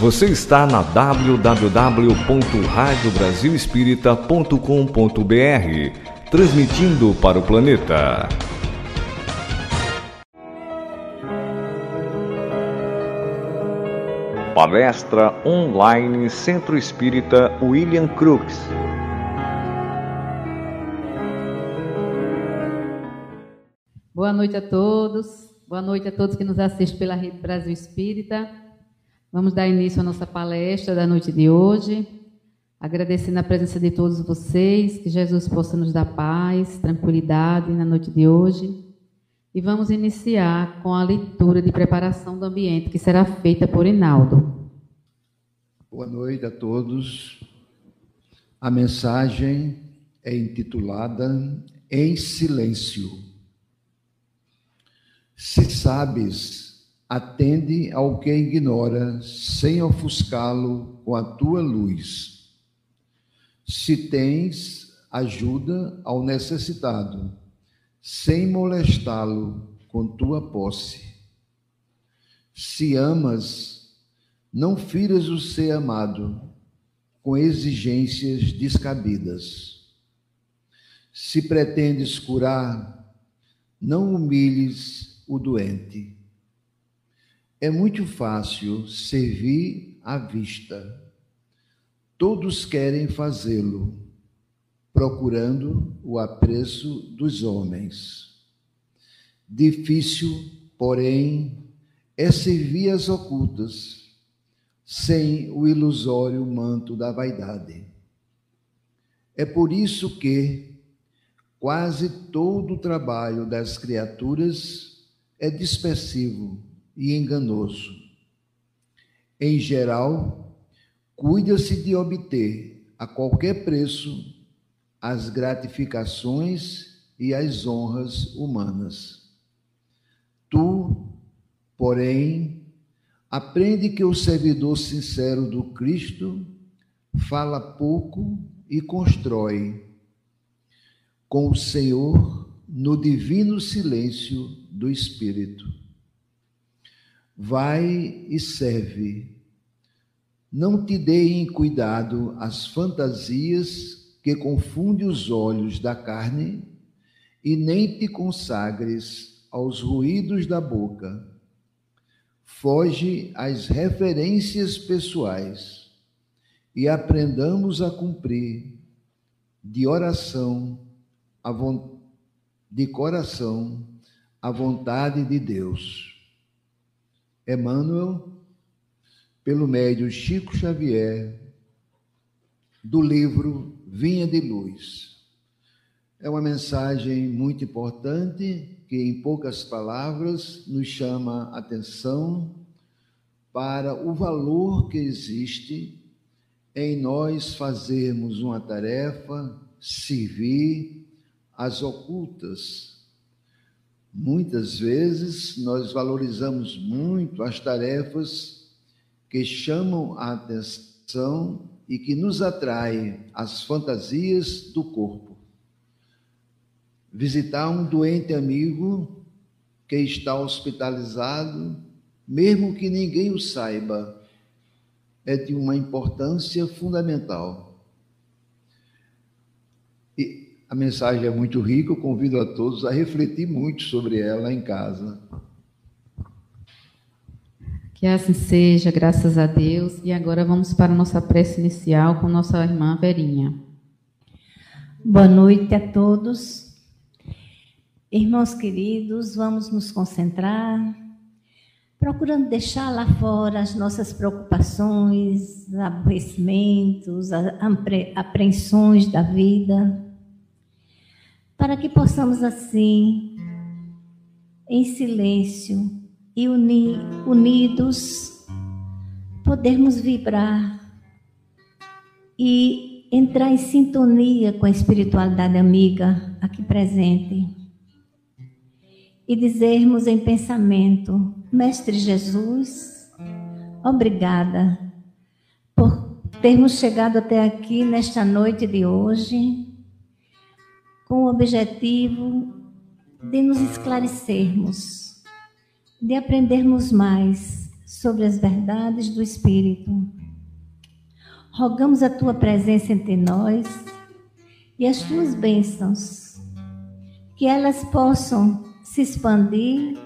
Você está na www.radiobrasilespírita.com.br, transmitindo para o planeta. Palestra online Centro Espírita William Crooks. Boa noite a todos. Boa noite a todos que nos assistem pela Rede Brasil Espírita. Vamos dar início à nossa palestra da noite de hoje. Agradecendo a presença de todos vocês, que Jesus possa nos dar paz, tranquilidade na noite de hoje. E vamos iniciar com a leitura de preparação do ambiente, que será feita por Inaldo. Boa noite a todos. A mensagem é intitulada Em Silêncio. Se sabes, atende ao que ignora, sem ofuscá-lo com a tua luz. Se tens, ajuda ao necessitado sem molestá-lo com tua posse. Se amas, não firas o ser amado com exigências descabidas. Se pretendes curar, não humilhes o doente. É muito fácil servir à vista. Todos querem fazê-lo procurando o apreço dos homens. Difícil, porém, é servir as ocultas, sem o ilusório manto da vaidade. É por isso que quase todo o trabalho das criaturas é dispersivo e enganoso. Em geral, cuida-se de obter, a qualquer preço, as gratificações e as honras humanas. Tu, porém, aprende que o servidor sincero do Cristo fala pouco e constrói com o Senhor no divino silêncio do Espírito. Vai e serve. Não te deem cuidado as fantasias que confunde os olhos da carne, e nem te consagres aos ruídos da boca. Foge às referências pessoais e aprendamos a cumprir de oração, a de coração, a vontade de Deus. Emmanuel, pelo médio Chico Xavier, do livro Vinha de Luz. É uma mensagem muito importante que, em poucas palavras, nos chama a atenção para o valor que existe em nós fazermos uma tarefa, servir as ocultas. Muitas vezes nós valorizamos muito as tarefas que chamam a atenção e que nos atrai às fantasias do corpo. Visitar um doente amigo que está hospitalizado, mesmo que ninguém o saiba, é de uma importância fundamental. E a mensagem é muito rica, eu convido a todos a refletir muito sobre ela em casa. Que assim seja, graças a Deus. E agora vamos para a nossa prece inicial com nossa irmã Verinha. Boa noite a todos. Irmãos queridos, vamos nos concentrar, procurando deixar lá fora as nossas preocupações, aborrecimentos, apreensões da vida, para que possamos assim, em silêncio, e uni, unidos podermos vibrar e entrar em sintonia com a espiritualidade amiga aqui presente e dizermos em pensamento: Mestre Jesus, obrigada por termos chegado até aqui nesta noite de hoje com o objetivo de nos esclarecermos de aprendermos mais sobre as verdades do Espírito. Rogamos a tua presença entre nós e as tuas bênçãos, que elas possam se expandir,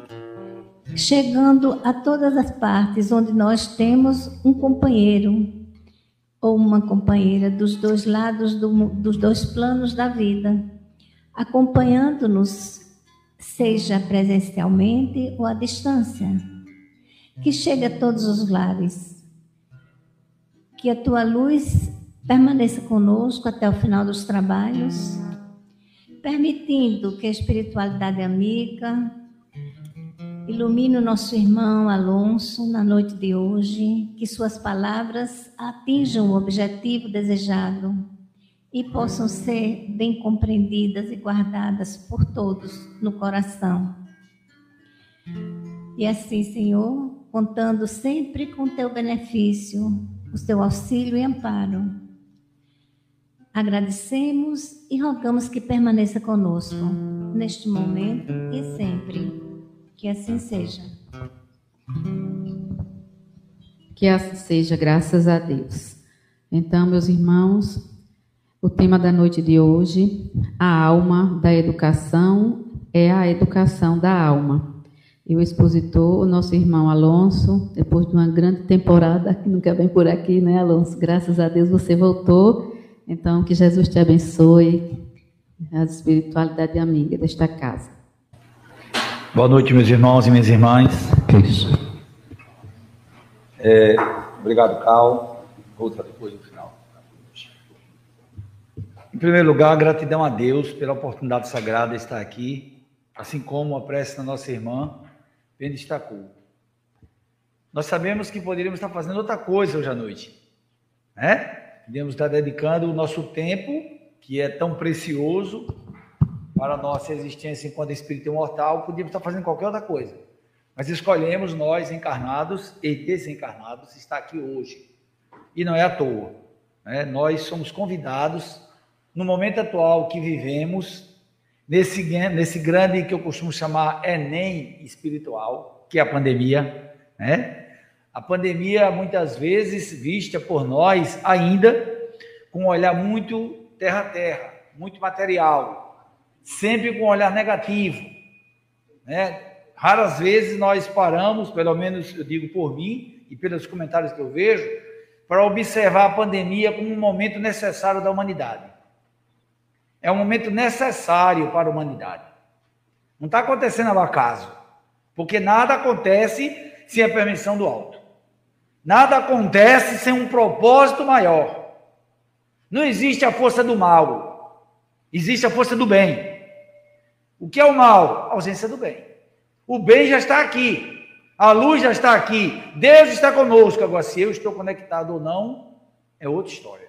chegando a todas as partes onde nós temos um companheiro ou uma companheira dos dois lados do, dos dois planos da vida, acompanhando-nos, seja presencialmente ou à distância. Que chegue a todos os lares. Que a tua luz permaneça conosco até o final dos trabalhos, permitindo que a espiritualidade amiga ilumine o nosso irmão Alonso na noite de hoje, que suas palavras atinjam o objetivo desejado e possam ser bem compreendidas e guardadas por todos no coração. E assim, Senhor, contando sempre com teu benefício, o teu auxílio e amparo Agradecemos e rogamos que permaneça conosco neste momento e sempre. Que assim seja. Que assim seja, graças a Deus. Então, meus irmãos, o tema da noite de hoje, a alma da educação, é a educação da alma. E o expositor, o nosso irmão Alonso, depois de uma grande temporada, que nunca vem por aqui, né, Alonso? Graças a Deus você voltou então, que Jesus te abençoe, a espiritualidade amiga desta casa. Boa noite, meus irmãos e minhas irmãs. Que isso? É, obrigado, Cal. Outra depois primeiro lugar, gratidão a Deus pela oportunidade sagrada de estar aqui, assim como a prece da nossa irmã bem destacou. Nós sabemos que poderíamos estar fazendo outra coisa hoje à noite, né? Podemos estar dedicando o nosso tempo, que é tão precioso para a nossa existência enquanto espírito imortal, podíamos estar fazendo qualquer outra coisa. Mas escolhemos nós, encarnados e desencarnados, estar aqui hoje. E não é à toa. Né? Nós somos convidados, no momento atual que vivemos, nesse, nesse grande que eu costumo chamar Enem espiritual, que é a pandemia, né? A pandemia, muitas vezes, vista por nós ainda com um olhar muito terra-terra, muito material, sempre com um olhar negativo. Né? Raras vezes nós paramos, pelo menos eu digo por mim e pelos comentários que eu vejo, para observar a pandemia como um momento necessário da humanidade. É um momento necessário para a humanidade. Não está acontecendo ao acaso, porque nada acontece sem a permissão do alto. Nada acontece sem um propósito maior. Não existe a força do mal, existe a força do bem. O que é o mal? A ausência do bem. O bem já está aqui, a luz já está aqui, Deus está conosco. Agora, se eu estou conectado ou não, é outra história.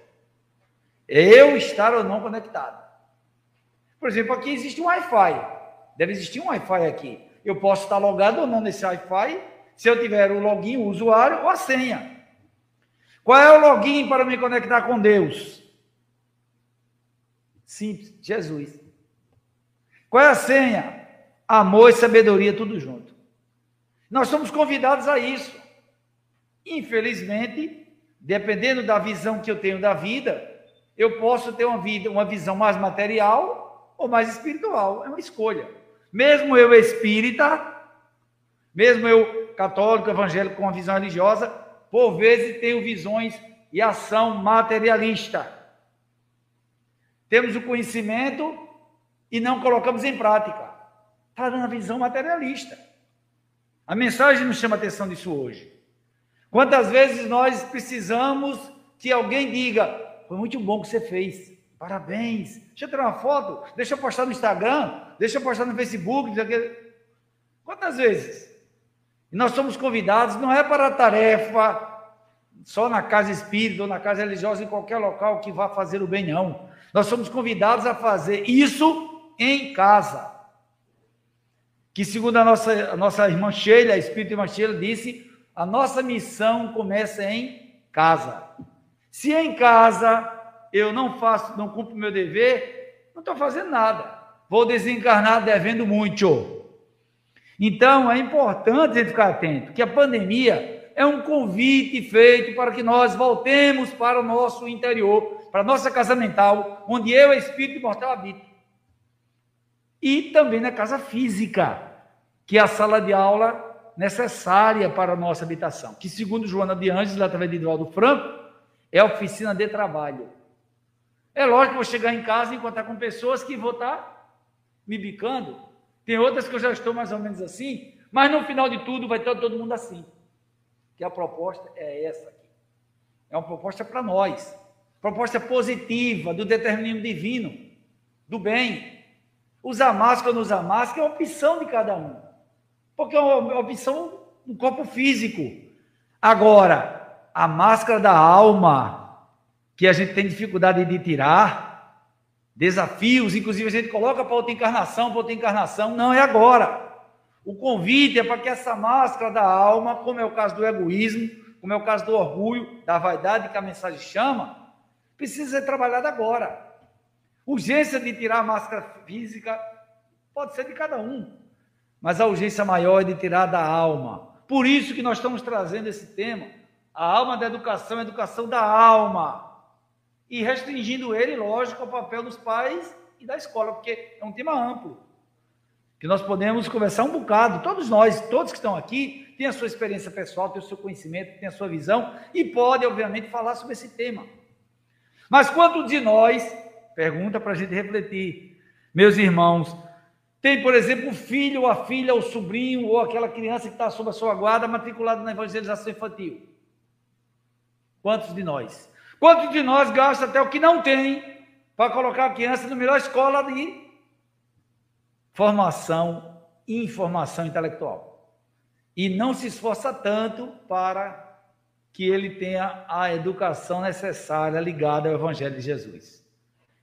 Eu estar ou não conectado. Por exemplo, aqui existe um Wi-Fi. Deve existir um Wi-Fi aqui. Eu posso estar logado ou não nesse Wi-Fi se eu tiver o login, o usuário ou a senha. Qual é o login para me conectar com Deus? Simples, Jesus. Qual é a senha? Amor e sabedoria, tudo junto. Nós somos convidados a isso. Infelizmente, dependendo da visão que eu tenho da vida, eu posso ter uma vida, uma visão mais material ou mais espiritual. É uma escolha. Mesmo eu espírita, mesmo eu, católico, evangélico, com uma visão religiosa, por vezes tenho visões e ação materialista. Temos o conhecimento e não colocamos em prática. Está dando a visão materialista. A mensagem nos chama a atenção disso hoje. Quantas vezes nós precisamos que alguém diga: foi muito bom que você fez, parabéns, deixa eu tirar uma foto, deixa eu postar no Instagram, deixa eu postar no Facebook. Quantas vezes? E nós somos convidados, não é para tarefa só na casa espírita ou na casa religiosa, em qualquer local que vá fazer o bem, não. Nós somos convidados a fazer isso em casa. Que, segundo a nossa, a nossa irmã Sheila, a espírita irmã Sheila, disse, a nossa missão começa em casa. Se em casa eu não faço, não cumpro meu dever, não estou fazendo nada. Vou desencarnar devendo muito. Então, é importante a gente ficar atento, que a pandemia é um convite feito para que nós voltemos para o nosso interior, para a nossa casa mental, onde eu, espírito imortal, habito. E também na casa física, que é a sala de aula necessária para a nossa habitação, que segundo Joana de Anjos, através de Eduardo Franco, é a oficina de trabalho. É lógico que vou chegar em casa e encontrar com pessoas que vou estar me bicando. Tem outras que eu já estou mais ou menos assim, mas no final de tudo vai estar todo mundo assim. Que a proposta é essa aqui. É uma proposta para nós. Proposta positiva do determinismo divino, do bem. Usar máscara ou não usar máscara é uma opção de cada um. Porque é uma opção no corpo físico. Agora, a máscara da alma, que a gente tem dificuldade de tirar, desafios, inclusive a gente coloca para outra encarnação, para outra encarnação, não é agora. O convite é para que essa máscara da alma, como é o caso do egoísmo, como é o caso do orgulho, da vaidade que a mensagem chama, precisa ser trabalhada agora. Urgência de tirar a máscara física pode ser de cada um, mas a urgência maior é de tirar da alma. Por isso que nós estamos trazendo esse tema, a alma da educação, a educação da alma e restringindo ele, lógico, ao papel dos pais e da escola, porque é um tema amplo, que nós podemos conversar um bocado, todos nós, todos que estão aqui, têm a sua experiência pessoal, têm o seu conhecimento, têm a sua visão e podem, obviamente, falar sobre esse tema. Mas quantos de nós, pergunta para a gente refletir, meus irmãos, tem, por exemplo, o filho, ou a filha, o sobrinho, ou aquela criança que está sob a sua guarda, matriculado na evangelização infantil? Quantos de nós? Quantos de nós gasta até o que não tem para colocar a criança na melhor escola de formação e informação intelectual? E não se esforça tanto para que ele tenha a educação necessária ligada ao Evangelho de Jesus.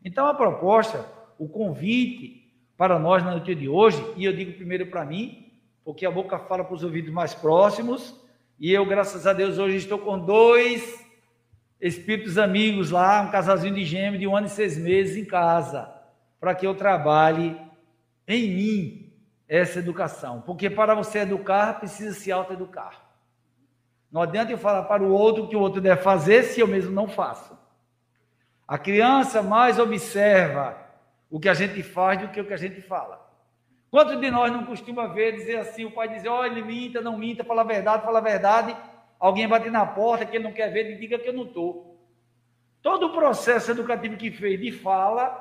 Então, a proposta, o convite para nós na noite de hoje, e eu digo primeiro para mim, porque a boca fala para os ouvidos mais próximos, e eu, graças a Deus, hoje estou com dois espíritos amigos lá, um casalzinho de gêmeos de um ano e seis meses em casa, para que eu trabalhe em mim essa educação. Porque para você educar, precisa se autoeducar. Não adianta eu falar para o outro que o outro deve fazer se eu mesmo não faço. A criança mais observa o que a gente faz do que o que a gente fala. Quantos de nós não costuma ver dizer assim, o pai dizer, olha, minta, não minta, fala a verdade, fala a verdade, alguém bate na porta que ele não quer ver, ele diga que eu não estou. Todo o processo educativo que fez de fala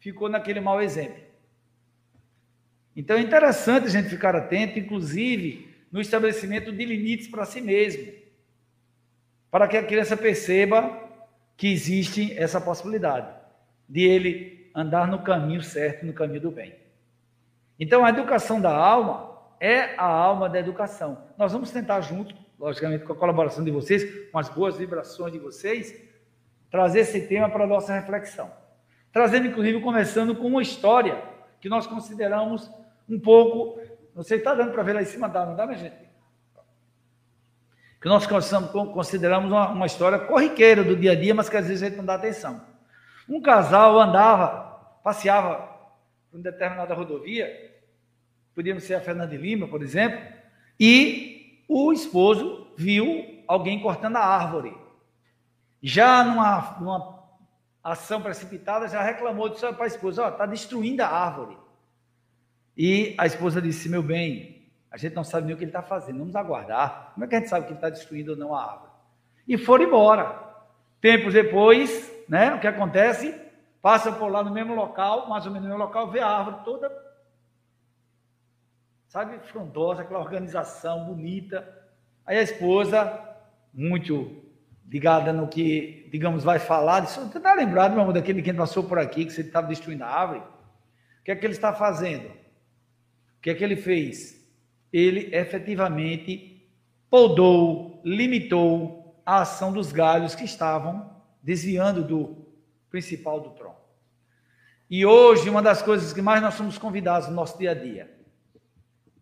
ficou naquele mau exemplo. Então é interessante a gente ficar atento, inclusive no estabelecimento de limites para si mesmo, para que a criança perceba que existe essa possibilidade de ele andar no caminho certo, no caminho do bem. Então a educação da alma é a alma da educação. Nós vamos tentar juntos logicamente com a colaboração de vocês, com as boas vibrações de vocês, trazer esse tema para a nossa reflexão. Trazendo, inclusive, começando com uma história que nós consideramos um pouco. Não sei, está dando para ver lá em cima, dá, não dá, minha gente? Que nós consideramos uma, uma história corriqueira do dia a dia, mas que às vezes a gente não dá atenção. Um casal andava, passeava por uma determinada rodovia, podíamos ser a Fernanda de Lima, por exemplo, e o esposo viu alguém cortando a árvore. Já numa, numa ação precipitada, já reclamou disse para a esposa: Ó, oh, está destruindo a árvore. E a esposa disse: Meu bem, a gente não sabe nem o que ele está fazendo, vamos aguardar. Como é que a gente sabe que ele está destruindo ou não a árvore? E foram embora. Tempos depois, né, o que acontece? Passa por lá no mesmo local, mais ou menos no mesmo local, vê a árvore toda sabe, frondosa, aquela organização bonita. Aí a esposa, muito ligada no que, digamos, vai falar, disse, você está lembrado, meu amor, daquele que passou por aqui, que você estava destruindo a árvore? O que é que ele está fazendo? O que é que ele fez? Ele efetivamente podou, limitou a ação dos galhos que estavam desviando do principal do tronco. E hoje, uma das coisas que mais nós somos convidados no nosso dia a dia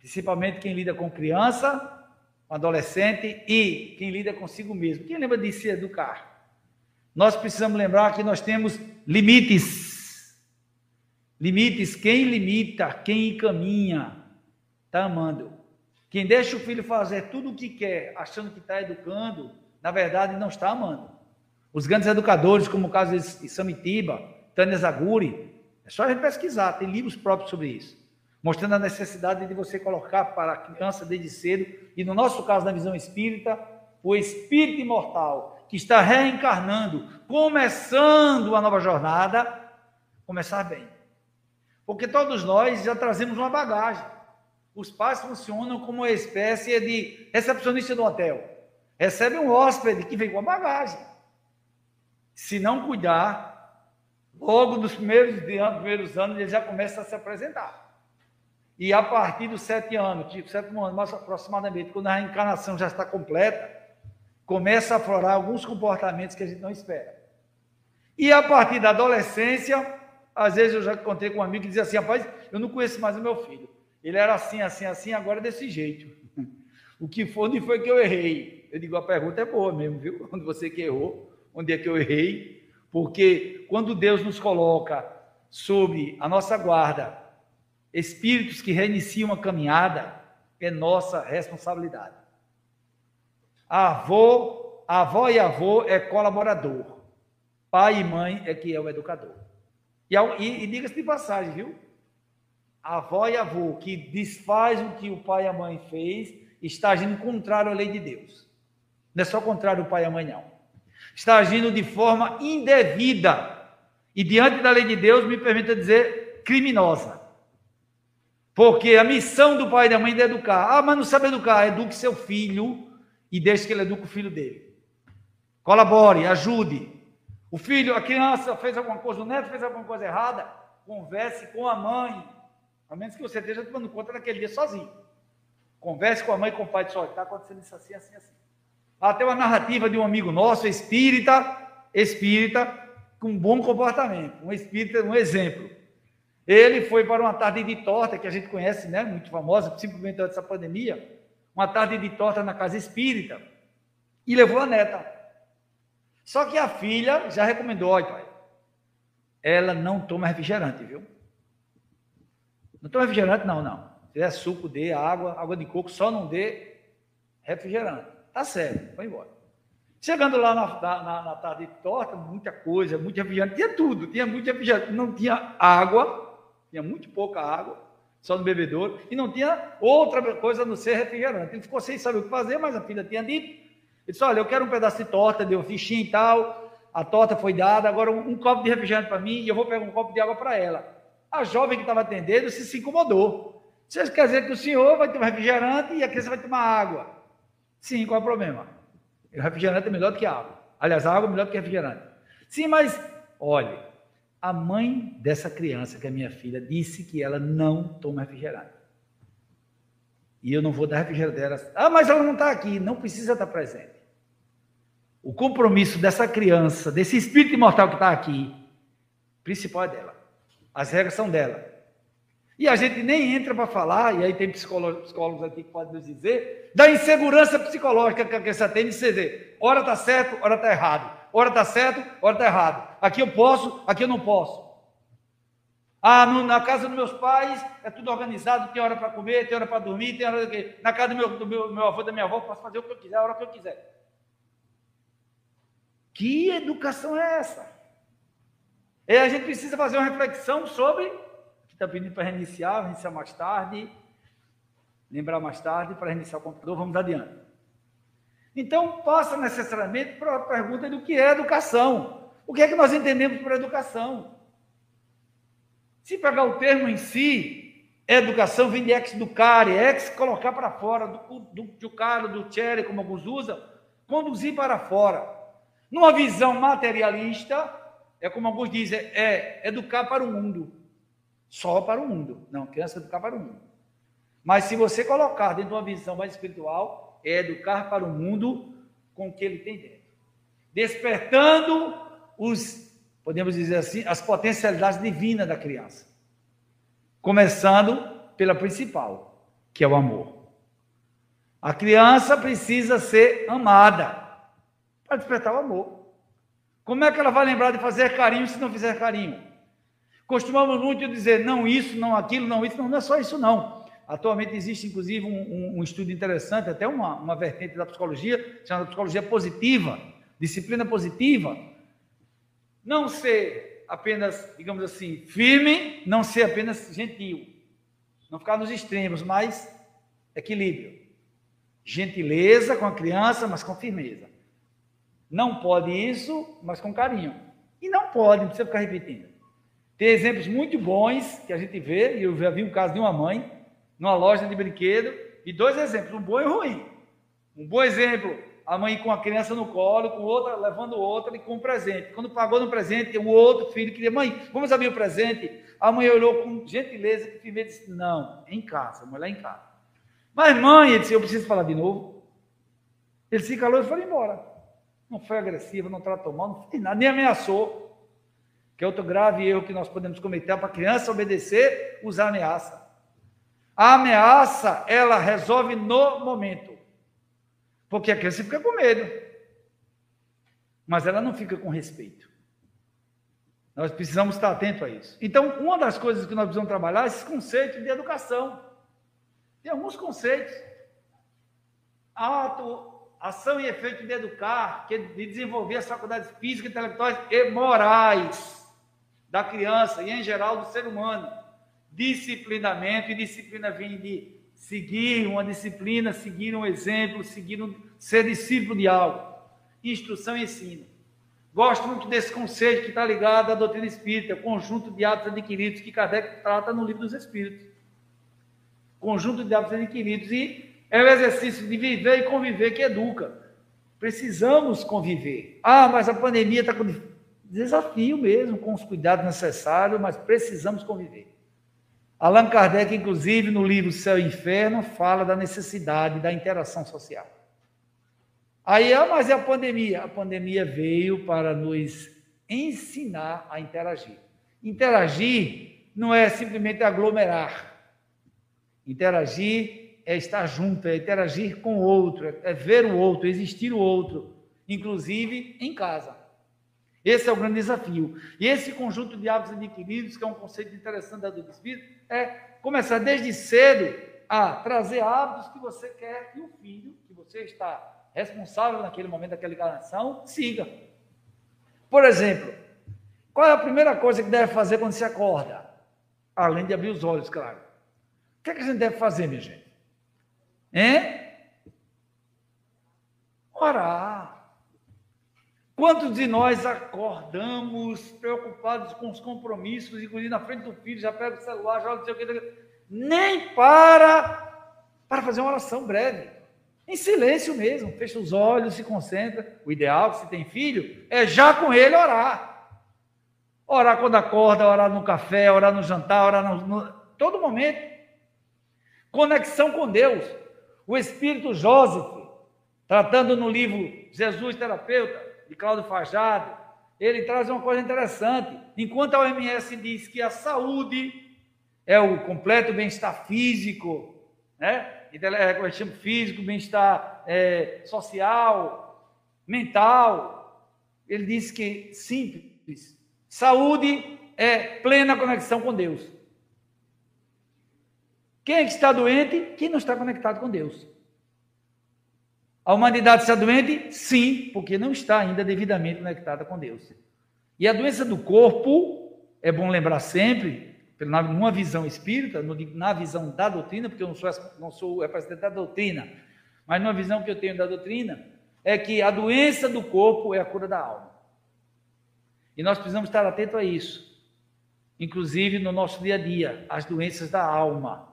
principalmente quem lida com criança, com adolescente e quem lida consigo mesmo. Quem lembra de se educar? Nós precisamos lembrar que nós temos limites. Limites, quem limita, quem encaminha, está amando. Quem deixa o filho fazer tudo o que quer, achando que está educando, na verdade não está amando. Os grandes educadores, como o caso de Samitiba, Tânia Zaguri, é só a gente pesquisar, tem livros próprios sobre isso, mostrando a necessidade de você colocar para a criança desde cedo, e no nosso caso, na visão espírita, o espírito imortal que está reencarnando, começando a nova jornada, começar bem. Porque todos nós já trazemos uma bagagem. Os pais funcionam como uma espécie de recepcionista do hotel. Recebe um hóspede que vem com a bagagem. Se não cuidar, logo nos primeiros, primeiros anos ele já começa a se apresentar. E a partir dos sete anos, tipo sétimo ano, mais aproximadamente, quando a reencarnação já está completa, começa a aflorar alguns comportamentos que a gente não espera. E a partir da adolescência, às vezes eu já contei com um amigo que dizia assim: rapaz, eu não conheço mais o meu filho. Ele era assim, assim, assim, agora é desse jeito. O que foi, onde foi que eu errei? Eu digo, a pergunta é boa mesmo, viu? Onde você que errou, onde é que eu errei? Porque quando Deus nos coloca sobre a nossa guarda, espíritos que reiniciam a caminhada, é nossa responsabilidade. Avô, avó e avô é colaborador. Pai e mãe é que é o educador. E, e, e diga-se de passagem, viu? Avó e avô que desfaz o que o pai e a mãe fez, está agindo contrário à lei de Deus. Não é só contrário ao pai e à mãe, não. Está agindo de forma indevida. E diante da lei de Deus, me permita dizer, criminosa. Porque a missão do pai e da mãe é educar. Ah, mas não sabe educar. Eduque seu filho e deixe que ele eduque o filho dele. Colabore, ajude. O filho, a criança fez alguma coisa, o neto fez alguma coisa errada, converse com a mãe. A menos que você esteja tomando conta daquele dia sozinho. Converse com a mãe e com o pai, olha, está acontecendo isso assim, assim, assim. Até uma narrativa de um amigo nosso, espírita, espírita, com um bom comportamento, um espírita, um exemplo. Ele foi para uma tarde de torta, que a gente conhece, né, muito famosa, simplesmente antes da pandemia, uma tarde de torta na casa espírita, e levou a neta. Só que a filha já recomendou, olha, pai, ela não toma refrigerante, viu? Não toma refrigerante, não, não. Se é suco, dê água, água de coco, só não dê refrigerante. Tá certo, vai embora. Chegando lá na, na, na tarde de torta, muita coisa, muito refrigerante, tinha tudo, tinha muito refrigerante, não tinha água, tinha muito pouca água, só no bebedouro, e não tinha outra coisa a não ser refrigerante. Ele ficou sem saber o que fazer, mas a filha tinha dito. Ele disse: Olha, eu quero um pedaço de torta, deu fichinha e tal. A torta foi dada, agora um, um copo de refrigerante para mim e eu vou pegar um copo de água para ela. A jovem que estava atendendo se, se incomodou. Isso quer dizer que o senhor vai tomar refrigerante e a criança vai tomar água. Sim, qual é o problema? O refrigerante é melhor do que água. Aliás, a água é melhor do que refrigerante. Sim, mas olhe, a mãe dessa criança, que é minha filha, disse que ela não toma refrigerante. E eu não vou dar refrigerante dela. Ah, mas ela não está aqui. Não precisa estar presente. O compromisso dessa criança, desse espírito imortal que está aqui, principal é dela. As regras são dela. E a gente nem entra para falar, e aí tem psicólogos aqui que podem nos dizer, da insegurança psicológica que a criança tem de dizer, hora está certo, hora está errado. Hora está certo, hora está errado. Aqui eu posso, aqui eu não posso. Ah, no, na casa dos meus pais é tudo organizado, tem hora para comer, tem hora para dormir, tem hora. Na casa do meu, do meu, meu avô, da minha avó, posso fazer o que eu quiser, a hora que eu quiser. Que educação é essa? E a gente precisa fazer uma reflexão sobre. Que está pedindo para reiniciar, reiniciar mais tarde, lembrar mais tarde para reiniciar o computador, vamos adiante. Então, passa necessariamente para a pergunta do que é educação. O que é que nós entendemos por educação? Se pegar o termo em si, educação vem de ex-educare, ex colocar para fora, do, do, do caro, do chere, como alguns usam, conduzir para fora. Numa visão materialista, é como alguns dizem, é educar para o mundo. Só para o mundo. Não, criança educar para o mundo. Mas se você colocar dentro de uma visão mais espiritual, é educar para o mundo com o que ele tem dentro. Despertando os, podemos dizer assim, as potencialidades divinas da criança. Começando pela principal, que é o amor. A criança precisa ser amada para despertar o amor. Como é que ela vai lembrar de fazer carinho se não fizer carinho? Costumamos muito dizer não isso, não aquilo, não isso, não, não é só isso não. Atualmente existe, inclusive, um, um, um estudo interessante, até uma, uma vertente da psicologia, chamada psicologia positiva, disciplina positiva. Não ser apenas, digamos assim, firme, não ser apenas gentil. Não ficar nos extremos, mas equilíbrio. Gentileza com a criança, mas com firmeza. Não pode isso, mas com carinho. E não pode, não precisa ficar repetindo. Tem exemplos muito bons que a gente vê, e eu já vi um caso de uma mãe, numa loja de brinquedo, e dois exemplos, um bom e um ruim. Um bom exemplo, a mãe com a criança no colo, com outra, levando outra e com um presente. Quando pagou no presente, o outro filho queria, mãe, vamos abrir o presente? A mãe olhou com gentileza, com firmeza, e disse, não, em casa, vamos lá em casa. Mas mãe, ele disse, eu preciso falar de novo. Ele se calou e foi embora. Não foi agressivo, não tratou mal, não fez nada, nem ameaçou. Que é outro grave erro que nós podemos cometer para a criança obedecer, usar ameaça. A ameaça, ela resolve no momento. Porque a criança fica com medo. Mas ela não fica com respeito. Nós precisamos estar atentos a isso. Então, uma das coisas que nós precisamos trabalhar é esse conceito de educação. Tem alguns conceitos. Ato, ação e efeito de educar, de desenvolver as faculdades físicas, intelectuais e morais da criança e, em geral, do ser humano. Disciplinamento, e disciplina vem de seguir uma disciplina, seguir um exemplo, seguir um, ser discípulo de algo. Instrução e ensino. Gosto muito desse conceito que está ligado à doutrina espírita, conjunto de hábitos adquiridos, que Kardec trata no livro dos Espíritos. Conjunto de hábitos adquiridos. E é o exercício de viver e conviver que educa. Precisamos conviver. Ah, mas a pandemia está com desafio mesmo, com os cuidados necessários, mas precisamos conviver. Allan Kardec, inclusive, no livro Céu e Inferno, fala da necessidade da interação social. Aí, ah, mas é a pandemia. A pandemia veio para nos ensinar a interagir. Interagir não é simplesmente aglomerar. Interagir é estar junto, é interagir com o outro, é ver o outro, existir o outro, inclusive em casa. Esse é o grande desafio. E esse conjunto de hábitos adquiridos, que é um conceito interessante da do Espírito, é começar desde cedo a trazer hábitos que você quer que o filho, que você está responsável naquele momento daquela encarnação, siga. Por exemplo, qual é a primeira coisa que deve fazer quando se acorda? Além de abrir os olhos, claro. O que, é que a gente deve fazer, minha gente? Hein? Orar. Quantos de nós acordamos preocupados com os compromissos, inclusive na frente do filho, já pega o celular, joga não sei o que, nem para para fazer uma oração breve, em silêncio mesmo, fecha os olhos, se concentra. O ideal, se tem filho, é já com ele orar. Orar quando acorda, orar no café, orar no jantar, orar no, no todo momento. Conexão com Deus. O Espírito Joseph, tratando no livro Jesus Terapeuta, de Cláudio Fajado, ele traz uma coisa interessante. Enquanto a OMS diz que a saúde é o completo bem-estar físico, né? É, como chama físico, bem-estar é, social, mental. Ele diz que simples. Saúde é plena conexão com Deus. Quem é que está doente? Quem não está conectado com Deus. A humanidade está doente? Sim, porque não está ainda devidamente conectada com Deus. E a doença do corpo, é bom lembrar sempre, numa visão espírita, na visão da doutrina, porque eu não sou, não sou representante da doutrina, mas numa visão que eu tenho da doutrina, é que a doença do corpo é a cura da alma. E nós precisamos estar atentos a isso. Inclusive no nosso dia a dia, as doenças da alma,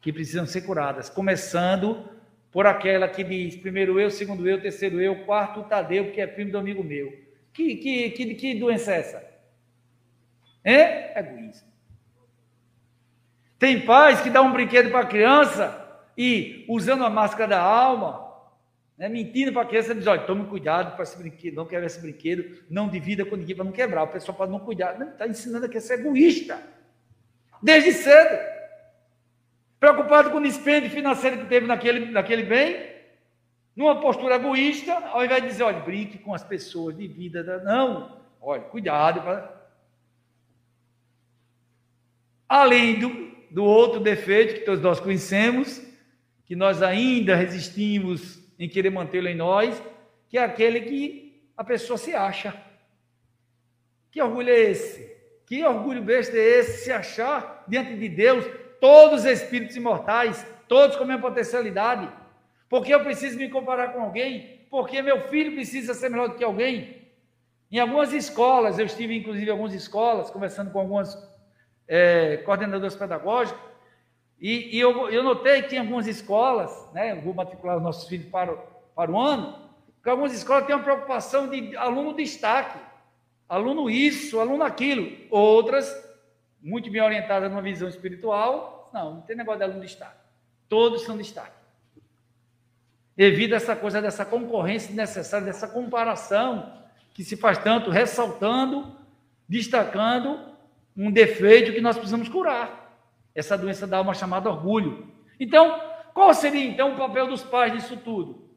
que precisam ser curadas, começando por aquela que diz primeiro eu, segundo eu, terceiro eu, quarto o Tadeu, que é primo do amigo meu. Que, que, que, que doença é essa? É egoísmo. Tem pais que dão um brinquedo para a criança e, usando a máscara da alma, né, mentindo para a criança, diz: olha, tome cuidado para esse brinquedo, não quebra esse brinquedo, não divida com ninguém para não quebrar. O pessoal pode não cuidar. Está ensinando a criança egoísta. Desde cedo preocupado com o dispêndio financeiro que teve naquele, naquele bem, numa postura egoísta, ao invés de dizer, olha, brinque com as pessoas de vida. Não, olha, cuidado. Pra... Além do, do outro defeito que todos nós conhecemos, que nós ainda resistimos em querer mantê-lo em nós, que é aquele que a pessoa se acha. Que orgulho é esse? Que orgulho besta é esse se achar diante de Deus todos os espíritos imortais, todos com a mesma potencialidade? Porque eu preciso me comparar com alguém? Porque meu filho precisa ser melhor do que alguém? Em algumas escolas, eu estive inclusive em algumas escolas, conversando com algumas é, coordenadores pedagógicos, e, e eu, eu, notei que em algumas escolas, né, eu vou matricular os nossos filhos para, para o ano, que algumas escolas têm uma preocupação de aluno destaque, aluno isso, aluno aquilo. Outras, muito bem orientadas numa visão espiritual, não, não tem negócio de aluno destaque. Todos são destaque. Devido a essa coisa dessa concorrência necessária, dessa comparação que se faz tanto, ressaltando, destacando um defeito que nós precisamos curar essa doença da alma chamada orgulho. Então, qual seria então o papel dos pais nisso tudo?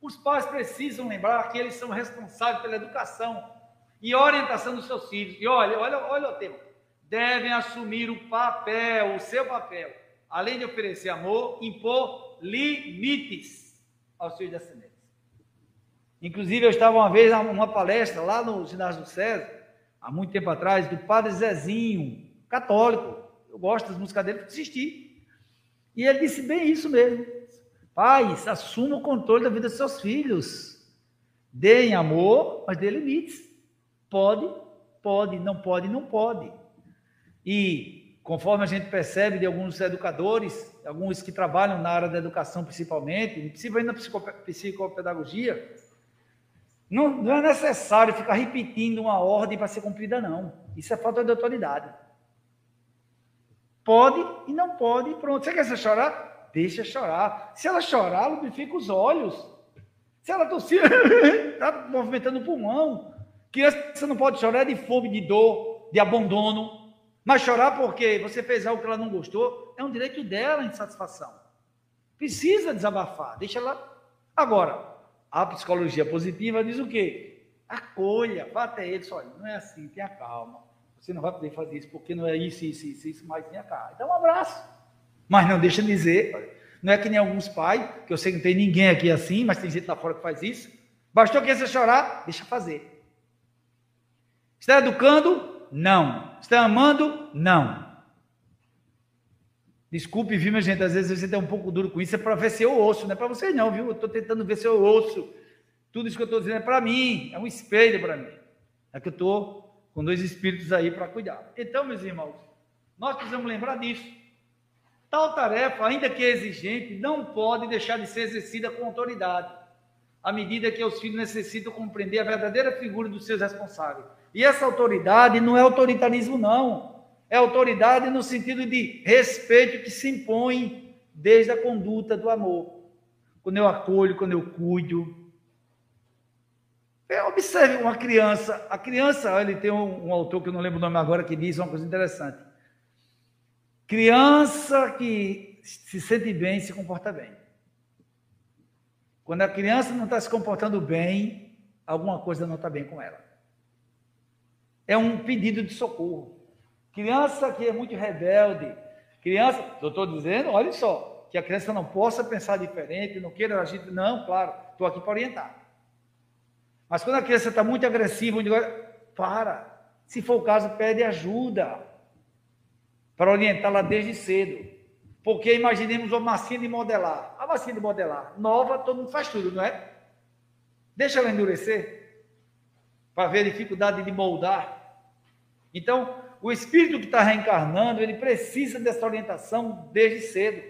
Os pais precisam lembrar que eles são responsáveis pela educação e orientação dos seus filhos. E olha, olha, olha o tema. Devem assumir o papel, o seu papel, além de oferecer amor, impor limites aos seus descendentes. Inclusive, eu estava uma vez numa palestra lá no ginásio do César, há muito tempo atrás, do padre Zezinho, católico, eu gosto das músicas dele, assisti. E ele disse bem isso mesmo. Pais, assumam o controle da vida dos seus filhos. Deem amor, mas dê limites. Pode, pode, não pode, não pode. E conforme a gente percebe de alguns educadores, alguns que trabalham na área da educação principalmente, principalmente na psicopedagogia, não, não é necessário ficar repetindo uma ordem para ser cumprida, não. Isso é falta de autoridade. Pode e não pode, pronto. Você quer se chorar? Deixa chorar. Se ela chorar, lubrifica os olhos. Se ela tossir, está movimentando o pulmão. Criança não pode chorar de fome, de dor, de abandono. Mas chorar porque você fez algo que ela não gostou, é um direito dela em satisfação. Precisa desabafar, deixa ela. Agora, a psicologia positiva diz o quê? Acolha, vá até ele, olha, não é assim, tenha calma. Você não vai poder fazer isso porque não é isso, isso, isso, isso, mas minha cara. Então, um abraço. Mas não deixa de dizer, não é que nem alguns pais, que eu sei que não tem ninguém aqui assim, mas tem gente lá fora que faz isso. Bastou que você chorar, deixa fazer. Está educando? Não. Está amando? Não. Desculpe, viu, minha gente? Às vezes você está um pouco duro com isso, é para ver se eu ouço, não é para vocês não, viu? Eu estou tentando ver se eu ouço. Tudo isso que eu estou dizendo é para mim, é um espelho para mim. É que eu estou com dois espíritos aí para cuidar. Então, meus irmãos, nós precisamos lembrar disso. Tal tarefa, ainda que exigente, não pode deixar de ser exercida com autoridade, à medida que os filhos necessitam compreender a verdadeira figura dos seus responsáveis. E essa autoridade não é autoritarismo, não. É autoridade no sentido de respeito que se impõe desde a conduta do amor. Quando eu acolho, quando eu cuido, é, observe uma criança. A criança, ele tem um, um, autor que eu não lembro o nome agora que diz uma coisa interessante. Criança que se sente bem se comporta bem. Quando a criança não está se comportando bem, alguma coisa não está bem com ela. É um pedido de socorro. Criança que é muito rebelde, criança, eu estou dizendo, olha só, que a criança não possa pensar diferente, não queira agir, não, claro, estou aqui para orientar. Mas quando a criança está muito agressiva, para. Se for o caso, pede ajuda para orientá-la desde cedo. Porque imaginemos uma massinha de modelar. A massinha de modelar, nova, todo mundo faz tudo, não é? Deixa ela endurecer para ver a dificuldade de moldar. Então, o espírito que está reencarnando, ele precisa dessa orientação desde cedo.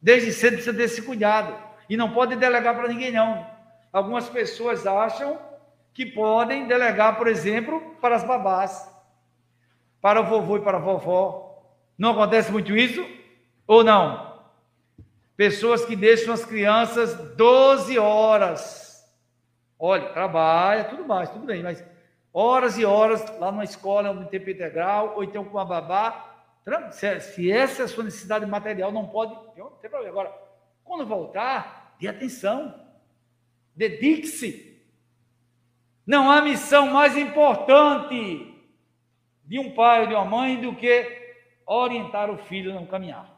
Desde cedo precisa desse cuidado. E não pode delegar para ninguém, não. Algumas pessoas acham que podem delegar, por exemplo, para as babás, para o vovô e para a vovó. Não acontece muito isso? Ou não? Pessoas que deixam as crianças 12 horas. Olha, trabalha, tudo mais, tudo bem, mas horas e horas lá na escola, no tempo integral, ou então com a babá. Se essa é a sua necessidade material, não pode, não tem problema. Agora, quando voltar, dê atenção. Dedique-se. Não há missão mais importante de um pai ou de uma mãe do que orientar o filho no caminhar,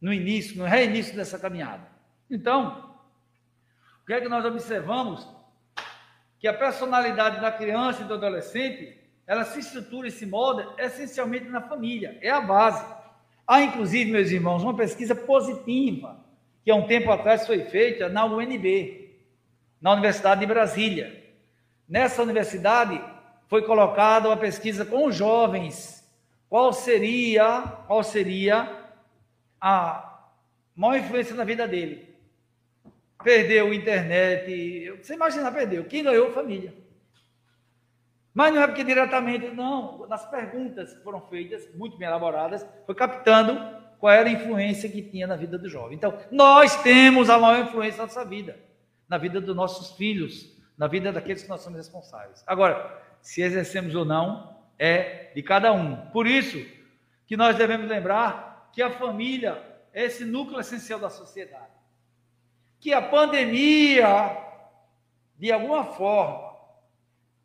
no início, no reinício dessa caminhada. Então, o que é que nós observamos? Que a personalidade da criança e do adolescente, ela se estrutura e se molda essencialmente na família, é a base. Há, inclusive, meus irmãos, uma pesquisa positiva, que há um tempo atrás foi feita na UNB, na Universidade de Brasília. Nessa universidade foi colocada uma pesquisa com os jovens, qual seria, qual seria a maior influência na vida dele. Perdeu internet, você imagina, perdeu. Quem ganhou? Família. Mas não é porque diretamente, não. Nas perguntas que foram feitas, muito bem elaboradas, foi captando qual era a influência que tinha na vida do jovem. Então, nós temos a maior influência na nossa vida, na vida dos nossos filhos, na vida daqueles que nós somos responsáveis. Agora, se exercemos ou não, é de cada um. Por isso que nós devemos lembrar que a família é esse núcleo essencial da sociedade. Que a pandemia, de alguma forma,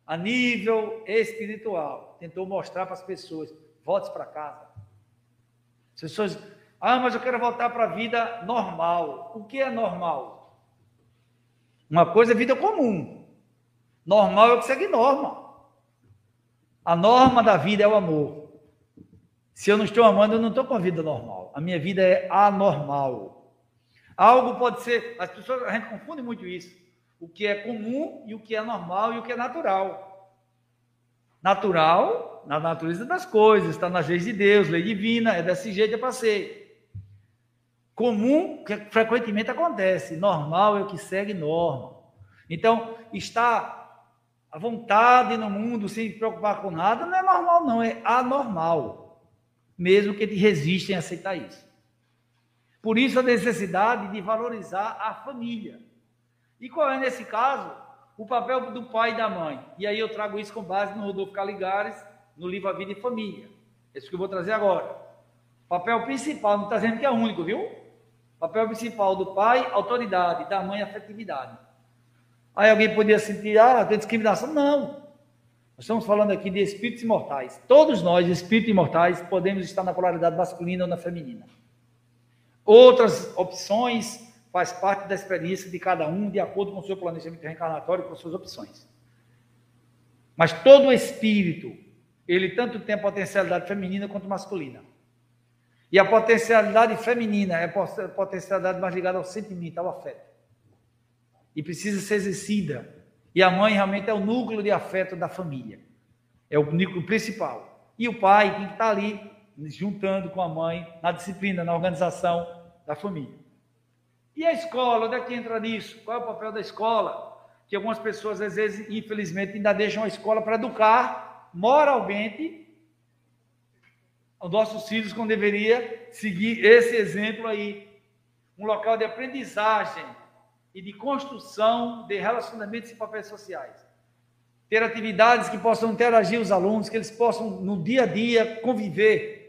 a nível espiritual, tentou mostrar para as pessoas: volte para casa. As pessoas, ah, mas eu quero voltar para a vida normal. O que é normal? Uma coisa é vida comum. Normal é o que segue norma. A norma da vida é o amor. Se eu não estou amando, eu não estou com a vida normal. A minha vida é anormal. Algo pode ser, as pessoas, a gente confunde muito isso o que é comum e o que é normal e o que é natural. Natural, na natureza das coisas, está nas leis de Deus, lei divina, é desse jeito é para ser. Comum, que frequentemente acontece, normal é o que segue norma. Então, está à vontade no mundo, sem se preocupar com nada, não é normal, não, é anormal. Mesmo que eles resistem a aceitar isso. Por isso a necessidade de valorizar a família. E qual é, nesse caso, o papel do pai e da mãe? E aí eu trago isso com base no Rodolfo Caligares, no livro A Vida e Família. Esse que eu vou trazer agora. Papel principal, não está dizendo que é único, viu? Papel principal do pai, autoridade, da mãe, afetividade. Aí alguém poderia sentir, ah, tem discriminação. Não. Nós estamos falando aqui de espíritos imortais. Todos nós, espíritos imortais, podemos estar na polaridade masculina ou na feminina. Outras opções faz parte da experiência de cada um, de acordo com o seu planejamento reencarnatório, com suas opções. Mas todo espírito, ele tanto tem a potencialidade feminina quanto masculina. E a potencialidade feminina é a potencialidade mais ligada ao sentimento, ao afeto. E precisa ser exercida. E a mãe realmente é o núcleo de afeto da família. É o núcleo principal. E o pai tem que estar ali, juntando com a mãe, na disciplina, na organização da família. E a escola, onde é que entra nisso? Qual é o papel da escola? Que algumas pessoas, às vezes, infelizmente, ainda deixam a escola para educar moralmente os nossos filhos, quando deveria seguir esse exemplo aí. Um local de aprendizagem e de construção de relacionamentos e papéis sociais. Ter atividades que possam interagir os alunos, que eles possam, no dia a dia, conviver,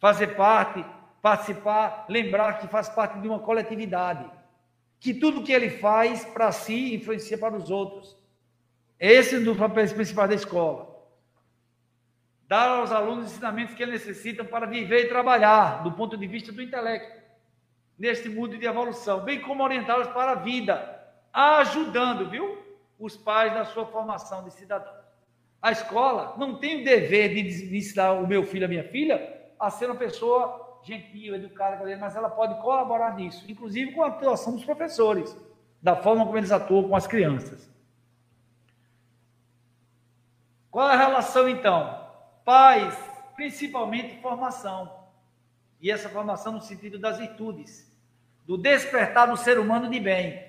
fazer parte participar, lembrar que faz parte de uma coletividade, que tudo que ele faz para si influencia para os outros. Esse é um dos papéis principais da escola. Dar aos alunos os ensinamentos que eles necessitam para viver e trabalhar, do ponto de vista do intelecto, neste mundo de evolução, bem como orientá-los para a vida, ajudando, viu, os pais na sua formação de cidadão. A escola não tem o dever de ensinar o meu filho, a minha filha, a ser uma pessoa gentil, educada, mas ela pode colaborar nisso, inclusive com a atuação dos professores, da forma como eles atuam com as crianças. Qual é a relação então? Pais, principalmente formação. E essa formação no sentido das virtudes, do despertar do ser humano de bem,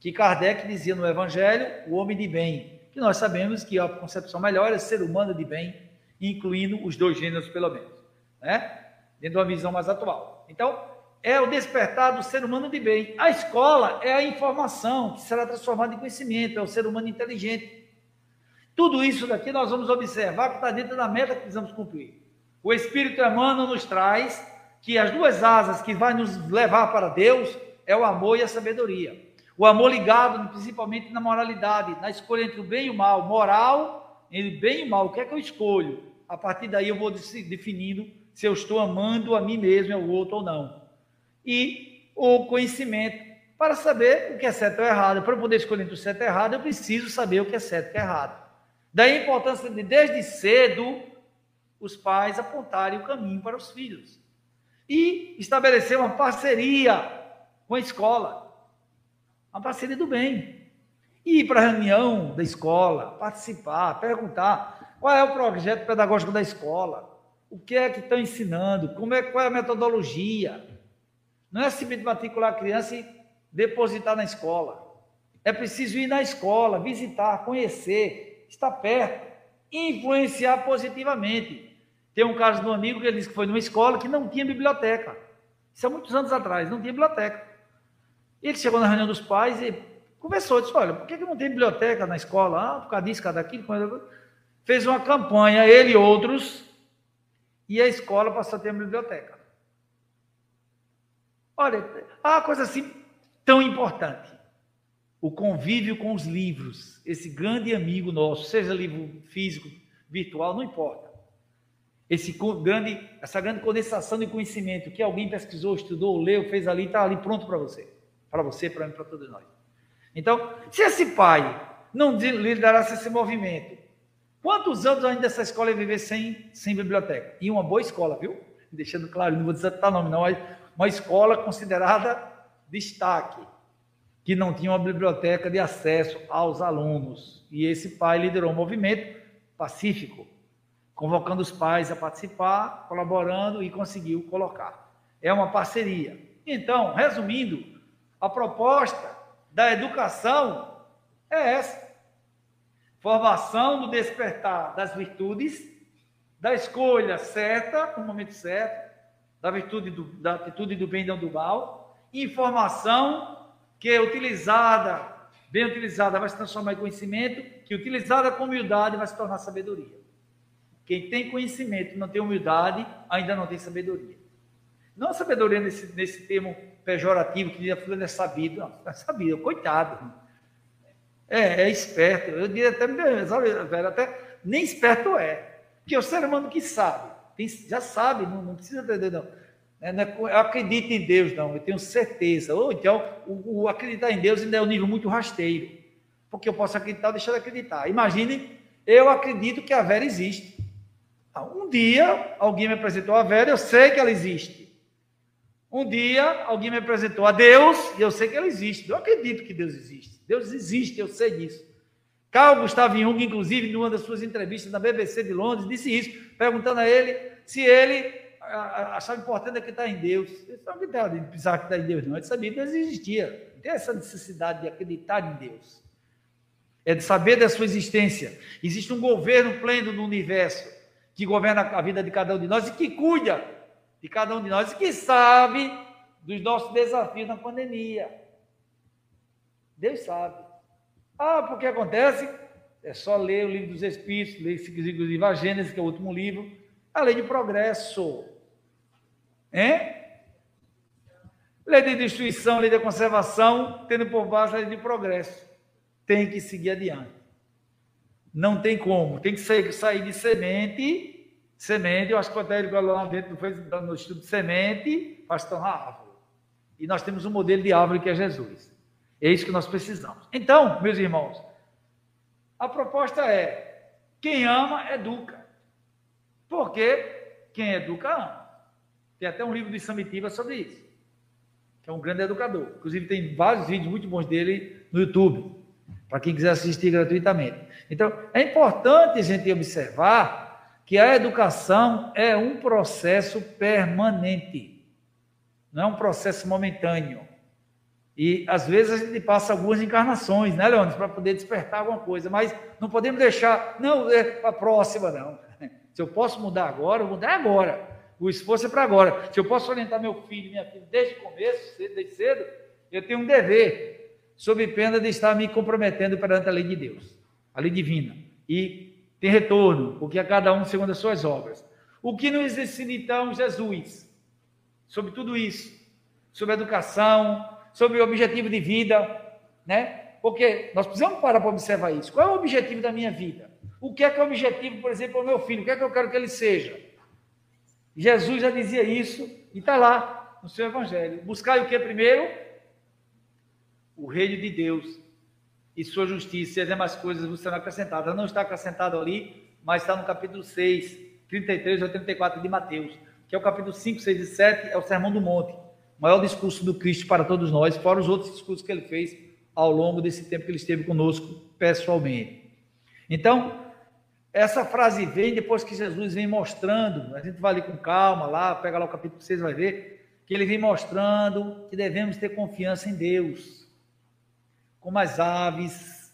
que Kardec dizia no Evangelho, o homem de bem, que nós sabemos que a concepção melhor é ser humano de bem, incluindo os dois gêneros pelo menos, né? dentro de uma visão mais atual. Então, é o despertar do ser humano de bem. A escola é a informação que será transformada em conhecimento, é o ser humano inteligente. Tudo isso daqui nós vamos observar que está dentro da meta que precisamos cumprir. O Espírito Emmanuel nos traz que as duas asas que vai nos levar para Deus é o amor e a sabedoria. O amor ligado principalmente na moralidade, na escolha entre o bem e o mal. Moral, entre bem e mal, o que é que eu escolho? A partir daí eu vou definindo se eu estou amando a mim mesmo, ao outro ou não. E o conhecimento para saber o que é certo ou errado. Para eu poder escolher entre o certo e o errado, eu preciso saber o que é certo e o que é errado. Daí a importância de, desde cedo, os pais apontarem o caminho para os filhos. E estabelecer uma parceria com a escola. Uma parceria do bem. E ir para a reunião da escola, participar, perguntar qual é o projeto pedagógico da escola, o que é que estão ensinando, como é, qual é a metodologia. Não é simplesmente matricular a criança e depositar na escola. É preciso ir na escola, visitar, conhecer, estar perto, influenciar positivamente. Tem um caso de um amigo que ele disse que foi numa escola que não tinha biblioteca. Isso há muitos anos atrás, não tinha biblioteca. Ele chegou na reunião dos pais e conversou, disse, olha, por que não tem biblioteca na escola? Ah, por causa disso, por causa daquilo. Fez uma campanha, ele e outros, e a escola passou a ter uma biblioteca. Olha, a coisa assim tão importante. O convívio com os livros, esse grande amigo nosso, seja livro físico, virtual, não importa. Esse grande, essa grande condensação de conhecimento que alguém pesquisou, estudou, leu, fez ali, está ali pronto para você. Para você, para mim, para todos nós. Então, se esse pai não liderasse esse movimento, quantos anos ainda essa escola ia viver sem, sem biblioteca? E uma boa escola, viu? Deixando claro, não vou dizer tá nome, não, mas uma escola considerada destaque, que não tinha uma biblioteca de acesso aos alunos. E esse pai liderou um movimento pacífico, convocando os pais a participar, colaborando e conseguiu colocar. É uma parceria. Então, resumindo, a proposta da educação é essa: formação do despertar das virtudes, da escolha certa, no momento certo, da virtude do, da atitude do bem e não do mal, informação que é utilizada, bem utilizada, vai se transformar em conhecimento, que utilizada com humildade vai se tornar sabedoria. Quem tem conhecimento e não tem humildade, ainda não tem sabedoria. Não sabedoria nesse, nesse termo pejorativo, que a fulano é sabido. Não, é sabido, coitado. É, é esperto. Eu diria até, sabe, velho, até nem esperto é. Porque o ser humano que sabe, tem, já sabe, não, não precisa entender, não. É, é eu acredito em Deus, não, eu tenho certeza. Ou então, o, o, acreditar em Deus ainda é um nível muito rasteiro. Porque eu posso acreditar ou deixar de acreditar. Imagine, eu acredito que a Vera existe. Ah, um dia, alguém me apresentou a Vera, eu sei que ela existe. Um dia, alguém me apresentou a Deus, e eu sei que ela existe. Eu acredito que Deus existe. Deus existe, eu sei disso. Carl Gustav Jung, inclusive, em uma das suas entrevistas na BBC de Londres, disse isso, perguntando a ele se ele achava importante acreditar em Deus. Ele não acreditava em precisar acreditar em Deus, não. Ele sabia que Deus existia. Não tem essa necessidade de acreditar em Deus. É de saber da sua existência. Existe um governo pleno no universo que governa a vida de cada um de nós e que cuida de cada um de nós e que sabe dos nossos desafios na pandemia. Deus sabe. Ah, porque acontece? É só ler o livro dos Espíritos, ler inclusive a Gênesis, que é o último livro, a lei de progresso. Hein? Lei de destruição, lei de conservação, tendo por base a lei de progresso. Tem que seguir adiante. Não tem como. Tem que sair, sair de semente. Semente, eu acho que o Otélio lá dentro fez no estudo semente para se árvore. E nós temos um modelo de árvore que é Jesus. É isso que nós precisamos. Então, meus irmãos, a proposta é: quem ama, educa. Porque quem educa, ama. Tem até um livro de Samitiba sobre isso, que é um grande educador. Inclusive, tem vários vídeos muito bons dele no YouTube, para quem quiser assistir gratuitamente. Então, é importante a gente observar que a educação é um processo permanente, não é um processo momentâneo. E às vezes a gente passa algumas encarnações, né, Leônidas, para poder despertar alguma coisa, mas não podemos deixar, não, é para a próxima, não. Se eu posso mudar agora, eu vou mudar agora. O esforço é para agora. Se eu posso orientar meu filho, minha filha, desde o começo, desde cedo, eu tenho um dever, sob pena de estar me comprometendo perante a lei de Deus, a lei divina. E tem retorno, porque a cada um segundo as suas obras. O que nos ensina então Jesus? Sobre tudo isso, sobre educação, sobre o objetivo de vida, né? Porque nós precisamos parar para observar isso. Qual é o objetivo da minha vida? O que é que é o objetivo, por exemplo, do meu filho? O que é que eu quero que ele seja? Jesus já dizia isso e está lá no seu Evangelho. Buscai o que primeiro? O reino de Deus e sua justiça e as demais coisas vos serão acrescentadas. Não está acrescentado ali, mas está no capítulo 6, 33 ou 34 de Mateus, que é o capítulo 5, 6 e 7, é o Sermão do Monte, o maior discurso do Cristo para todos nós, fora os outros discursos que ele fez ao longo desse tempo que ele esteve conosco pessoalmente. Então, essa frase vem depois que Jesus vem mostrando, a gente vai ali com calma, lá, pega lá o capítulo 6, vai ver, que ele vem mostrando que devemos ter confiança em Deus, como as aves,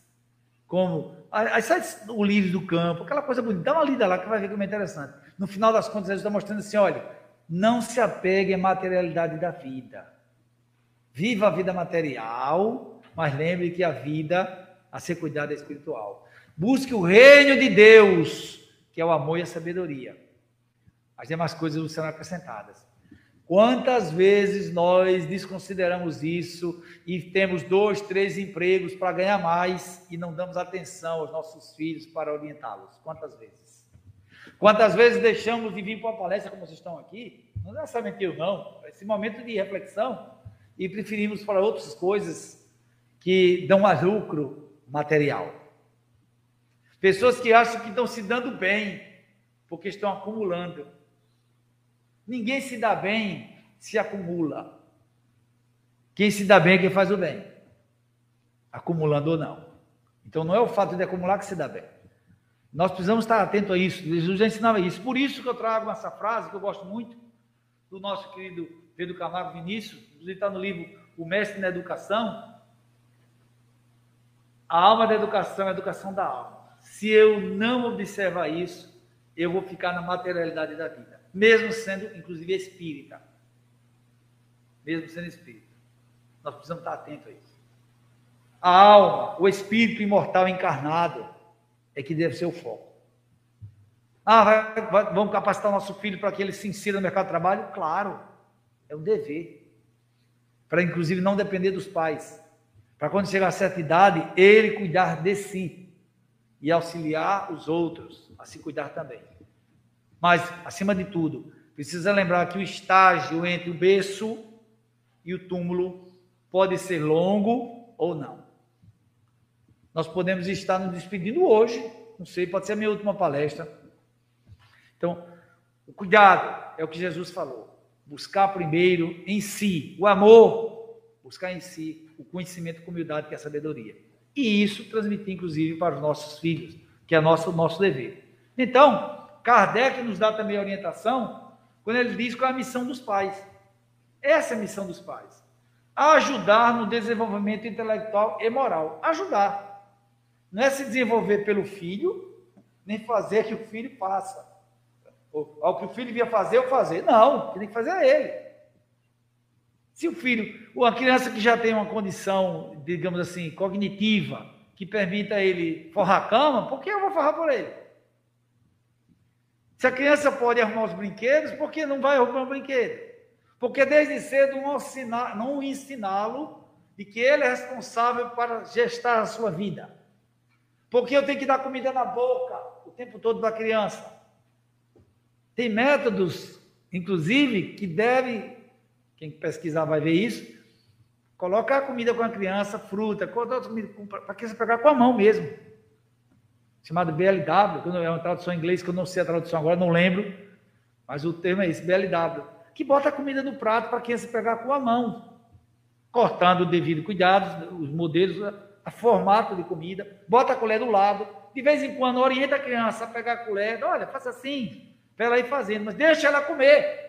como as, o lírio do campo, aquela coisa bonita. Dá uma lida lá que vai ver como é interessante. No final das contas, Jesus está mostrando assim: olha, não se apegue à materialidade da vida. Viva a vida material, mas lembre que a vida a ser cuidada é espiritual. Busque o reino de Deus, que é o amor e a sabedoria. As demais coisas serão acrescentadas. Quantas vezes nós desconsideramos isso e temos dois, três empregos para ganhar mais e não damos atenção aos nossos filhos para orientá-los? Quantas vezes? Quantas vezes deixamos de vir para uma palestra como vocês estão aqui? Não é necessariamente eu, não. Esse momento de reflexão e preferimos para outras coisas que dão mais lucro material. Pessoas que acham que estão se dando bem, porque estão acumulando. Ninguém se dá bem se acumula. Quem se dá bem é quem faz o bem, acumulando ou não. Então não é o fato de acumular que se dá bem. Nós precisamos estar atentos a isso. Jesus já ensinava isso. Por isso que eu trago essa frase que eu gosto muito do nosso querido Pedro Camargo Vinícius, inclusive está no livro O Mestre na Educação. A alma da educação é a educação da alma. Se eu não observar isso, eu vou ficar na materialidade da vida, mesmo sendo, inclusive, espírita. Mesmo sendo espírita. Nós precisamos estar atentos a isso. A alma, o espírito imortal encarnado, é que deve ser o foco. Ah, vai, vai, vamos capacitar nosso filho para que ele se insira no mercado de trabalho? Claro, é um dever. Para, inclusive, não depender dos pais. Para quando chegar a certa idade, ele cuidar de si e auxiliar os outros a se cuidar também. Mas, acima de tudo, precisa lembrar que o estágio entre o berço e o túmulo pode ser longo ou não. Nós podemos estar nos despedindo hoje, não sei, pode ser a minha última palestra. Então, o cuidado é o que Jesus falou. Buscar primeiro em si o amor, buscar em si o conhecimento com humildade, que é a sabedoria e isso transmitir, inclusive, para os nossos filhos, que é nosso, nosso dever. Então, Kardec nos dá também orientação quando ele diz qual é a missão dos pais. Essa é a missão dos pais. Ajudar no desenvolvimento intelectual e moral. Ajudar. Não é se desenvolver pelo filho, nem fazer que o filho faça. Ao que o filho devia fazer, eu fazer. Não, tem que fazer é ele. Se o filho, ou a criança que já tem uma condição, digamos assim, cognitiva, que permita ele forrar a cama, por que eu vou forrar por ele? Se a criança pode arrumar os brinquedos, por que não vai arrumar o brinquedo? Porque desde cedo não ensiná-lo de que ele é responsável para gestar a sua vida. Porque eu tenho que dar comida na boca o tempo todo da criança. Tem métodos, inclusive, que devem quem pesquisar vai ver isso. Colocar a comida com a criança, fruta, para que você pegar com a mão mesmo. Chamado BLW, que é uma tradução em inglês que eu não sei a tradução agora, não lembro, mas o termo é esse, BLW, que bota a comida no prato para a criança pegar com a mão, cortando o devido cuidado, os modelos, a formato de comida, bota a colher do lado, de vez em quando orienta a criança a pegar a colher, olha, faça assim, para ela ir fazendo, mas deixa ela comer.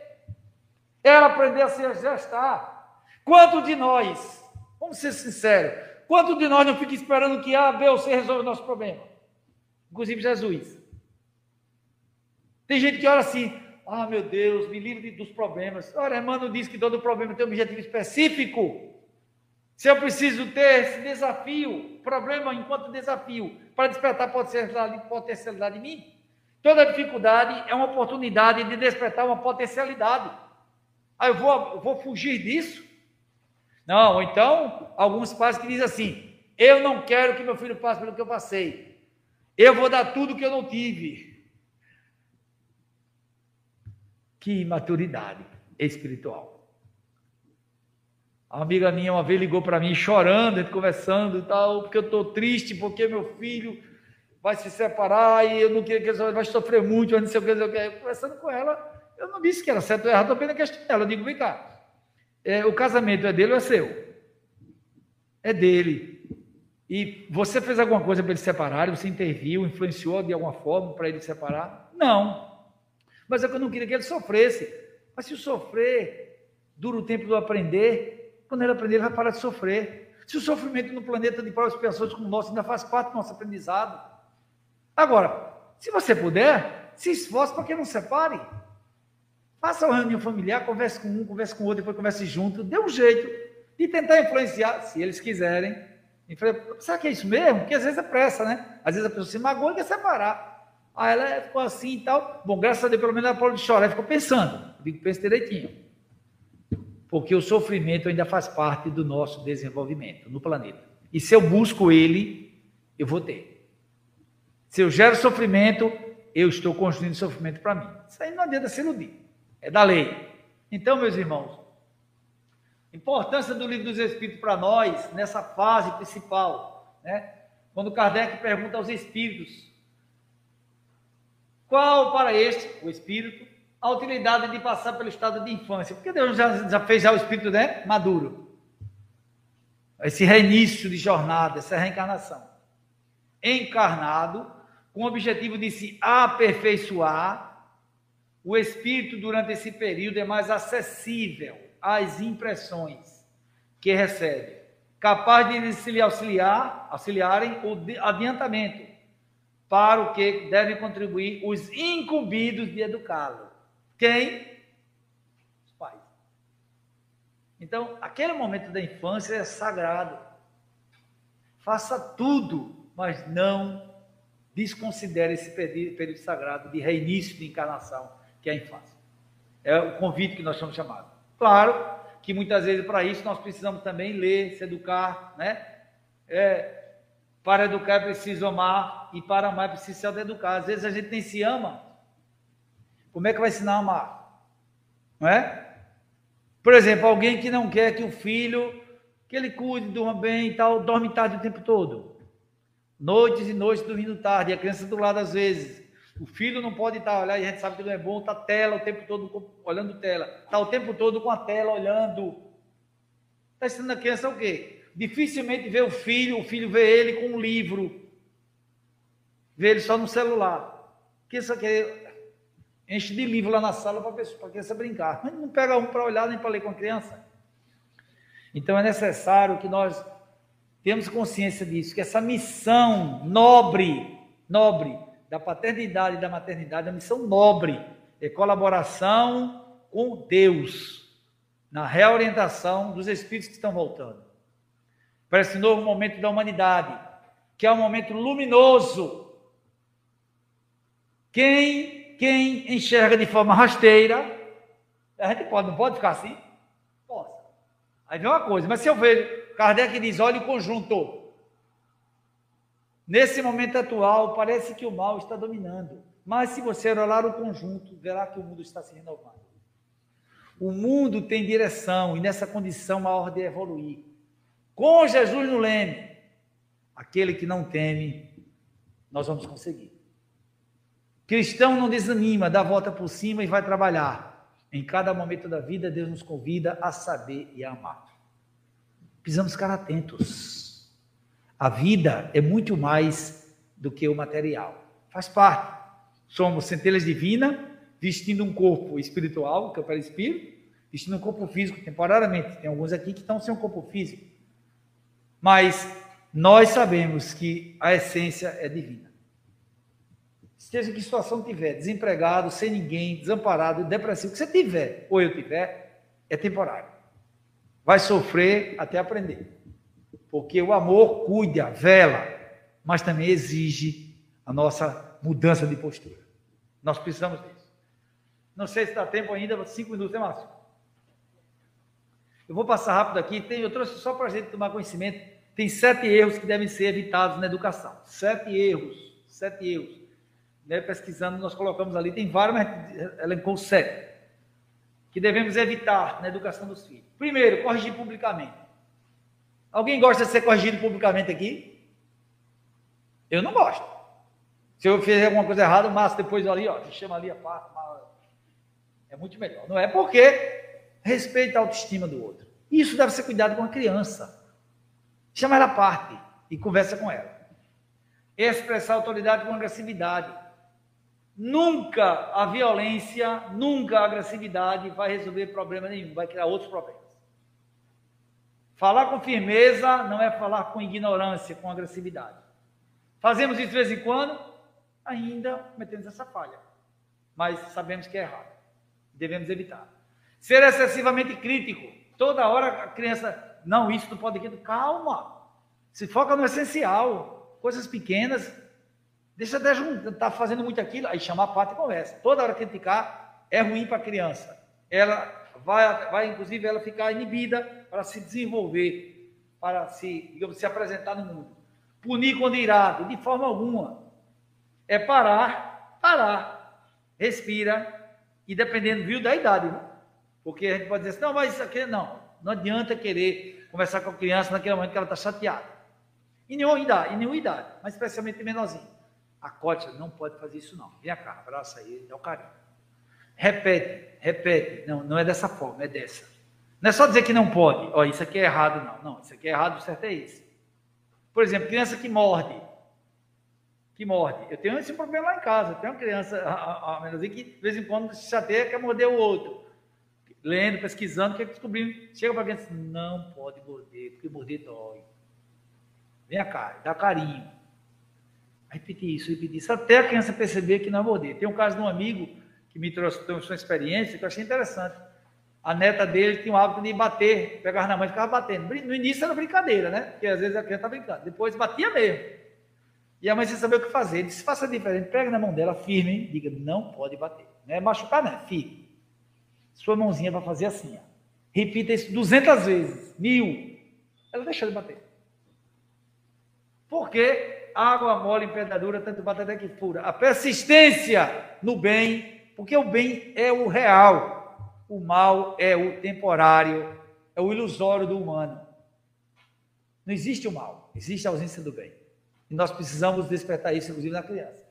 Ela aprender a se gestar. Quanto de nós, vamos ser sinceros, quanto de nós não fica esperando que A, B ou C resolva o nosso problema? Inclusive Jesus. Tem gente que olha assim, ah, meu Deus, me livre dos problemas. Ora, Emmanuel diz que todo problema tem um objetivo específico. Se eu preciso ter esse desafio, problema enquanto desafio, para despertar potencialidade, potencialidade em mim, toda dificuldade é uma oportunidade de despertar uma potencialidade. Ah, eu vou, eu vou fugir disso? Não, ou então, alguns pais que dizem assim: eu não quero que meu filho passe pelo que eu passei. Eu vou dar tudo que eu não tive. Que imaturidade espiritual. A amiga minha uma vez ligou para mim chorando, conversando e tal, porque eu estou triste, porque meu filho vai se separar e eu não queria que ele vai sofrer muito, que, não sei o que. Conversando com ela, eu não disse que era certo ou errado, apenas questionando ela. Eu digo, vem cá, é, o casamento é dele ou é seu? É dele. E você fez alguma coisa para ele separar? Você interviu, influenciou de alguma forma para ele separar? Não. Mas é que eu não queria que ele sofresse. Mas se o sofrer dura o tempo do aprender, quando ele aprender, ele vai parar de sofrer. Se o sofrimento no planeta de provas pessoas como o nosso ainda faz parte do nosso aprendizado. Agora, se você puder, se esforce para que não separe. Faça uma reunião familiar, converse com um, converse com o outro, depois converse junto, dê um jeito de tentar influenciar, se eles quiserem, e falei, será que é isso mesmo? Porque às vezes é pressa, né? Às vezes a pessoa se magoa e quer separar. Aí ela ficou assim e tal. Bom, graças a Deus, pelo menos ela parou de chorar. Ela ficou pensando. Digo, pensa direitinho. Porque o sofrimento ainda faz parte do nosso desenvolvimento no planeta. E se eu busco ele, eu vou ter. Se eu gero sofrimento, eu estou construindo sofrimento para mim. Isso aí não adianta se iludir. É da lei. Então, meus irmãos, Importância do livro dos Espíritos para nós nessa fase principal, né? Quando Kardec pergunta aos espíritos qual para este, o espírito, a utilidade de passar pelo estado de infância? Porque Deus já, já fez já o espírito né, maduro. Esse reinício de jornada, essa reencarnação. Encarnado, com o objetivo de se aperfeiçoar, o espírito durante esse período é mais acessível as impressões que recebe, capaz de lhe auxiliar, auxiliarem o adiantamento para o que devem contribuir os incumbidos de educá-lo. Quem? Os pais. Então, aquele momento da infância é sagrado. Faça tudo, mas não desconsidere esse período sagrado de reinício de encarnação, que é a infância. É o convite que nós somos chamados. Claro que muitas vezes para isso nós precisamos também ler, se educar, né? É, para educar é preciso amar e para amar é preciso se educar. Às vezes a gente nem se ama. Como é que vai ensinar a amar? Não é? Por exemplo, alguém que não quer que o filho, que ele cuide, durma bem e tal, dorme tarde o tempo todo. Noites e noites dormindo tarde, e a criança do lado às vezes. O filho não pode estar olhando, a gente sabe que não é bom, está tela o tempo todo olhando tela. Está o tempo todo com a tela olhando. Está ensinando a criança o quê? Dificilmente vê o filho, o filho vê ele com um livro. Vê ele só no celular. Que isso aqui enche de livro lá na sala para a criança brincar. Mas não pega um para olhar nem para ler com a criança. Então é necessário que nós tenhamos consciência disso, que essa missão nobre, nobre, da paternidade e da maternidade, é uma missão nobre, é colaboração com Deus na reorientação dos espíritos que estão voltando. Para esse novo momento da humanidade, que é um momento luminoso. Quem, quem enxerga de forma rasteira, a gente pode, não pode ficar assim? Posso. Aí vem uma coisa, mas se eu vejo, Kardec diz, olha o conjunto. Nesse momento atual, parece que o mal está dominando. Mas se você olhar o conjunto, verá que o mundo está se renovando. O mundo tem direção e nessa condição a ordem é evoluir. Com Jesus no leme, aquele que não teme, nós vamos conseguir. Cristão não desanima, dá a volta por cima e vai trabalhar. Em cada momento da vida, Deus nos convida a saber e a amar. Precisamos ficar atentos. A vida é muito mais do que o material. Faz parte. Somos centelhas divinas, vestindo um corpo espiritual, que é para espírito, vestindo um corpo físico temporariamente. Tem alguns aqui que estão sem um corpo físico. Mas nós sabemos que a essência é divina. Seja que situação tiver, desempregado, sem ninguém, desamparado, depressivo, que você tiver, ou eu tiver, é temporário. Vai sofrer até aprender. Porque o amor cuida, vela, mas também exige a nossa mudança de postura. Nós precisamos disso. Não sei se dá tempo ainda, cinco minutos é máximo. Eu vou passar rápido aqui. Tem, eu trouxe só para a gente tomar conhecimento. Tem sete erros que devem ser evitados na educação. Sete erros. Sete erros. Né, pesquisando, nós colocamos ali. Tem vários, mas elencou sete. que devemos evitar na educação dos filhos. Primeiro, corrigir publicamente. Alguém gosta de ser corrigido publicamente aqui? Eu não gosto. Se eu fizer alguma coisa errada, Márcio depois ali, ó, chama ali a parte. É muito melhor. Não é porque respeita a autoestima do outro. Isso deve ser cuidado com a criança. Chama ela à parte e conversa com ela. Expressar autoridade com agressividade. Nunca a violência, nunca a agressividade vai resolver problema nenhum, vai criar outros problemas. Falar com firmeza não é falar com ignorância, com agressividade. Fazemos isso de vez em quando, ainda cometemos essa falha. Mas sabemos que é errado. Devemos evitar. Ser excessivamente crítico. Toda hora a criança, não, isso não pode aqui. Calma. Se foca no essencial. Coisas pequenas. Deixa até estar tá fazendo muito aquilo, aí chamar a parte e conversa. Toda hora criticar é ruim para a criança. Ela vai, vai, inclusive, ela ficar inibida para se desenvolver, para se, digamos, se apresentar no mundo. Punir quando irado, de forma alguma. É parar, parar, respira, e dependendo, viu, da idade, né? Porque a gente pode dizer assim, não, mas isso aqui, não. Não adianta querer conversar com a criança naquele momento que ela está chateada. Em nenhuma idade, em nenhuma idade, mas especialmente menorzinho. Acorde, não pode fazer isso não. Vem cá, abraça ele, dá o carinho. Repete, repete. Não, não é dessa forma, é dessa. Não é só dizer que não pode. Ó, isso aqui é errado, não. Não, isso aqui é errado, o certo é esse. Por exemplo, criança que morde que morde. Eu tenho esse problema lá em casa. Eu tenho uma criança, a, a, menorzinha, que de vez em quando se chateia, quer morder o outro. Lendo, pesquisando, quer descobrir. Chega para a criança, não pode morder, porque morder dói. Vem cá, dá carinho. Repetir isso, repetir isso, até a criança perceber que não é morder. Tem um caso de um amigo que me trouxe, trouxe uma experiência que eu achei interessante. A neta dele tinha o hábito de bater, pegar na mãe e ficava batendo. No início era brincadeira, né? Porque às vezes a criança está brincando. Depois batia mesmo. E a mãe sem saber o que fazer. Disse: faça diferente, pega na mão dela, firme, diga: não pode bater. Não é machucar, não, é firme. Sua mãozinha vai fazer assim. Ó. Repita isso 200 vezes, mil. Ela deixou de bater. Porque água mole em pedra dura, tanto bate até que fura. A persistência no bem, porque o bem é o real, o mal é o temporário, é o ilusório do humano. Não existe o mal, existe a ausência do bem. E nós precisamos despertar isso, inclusive, na criança.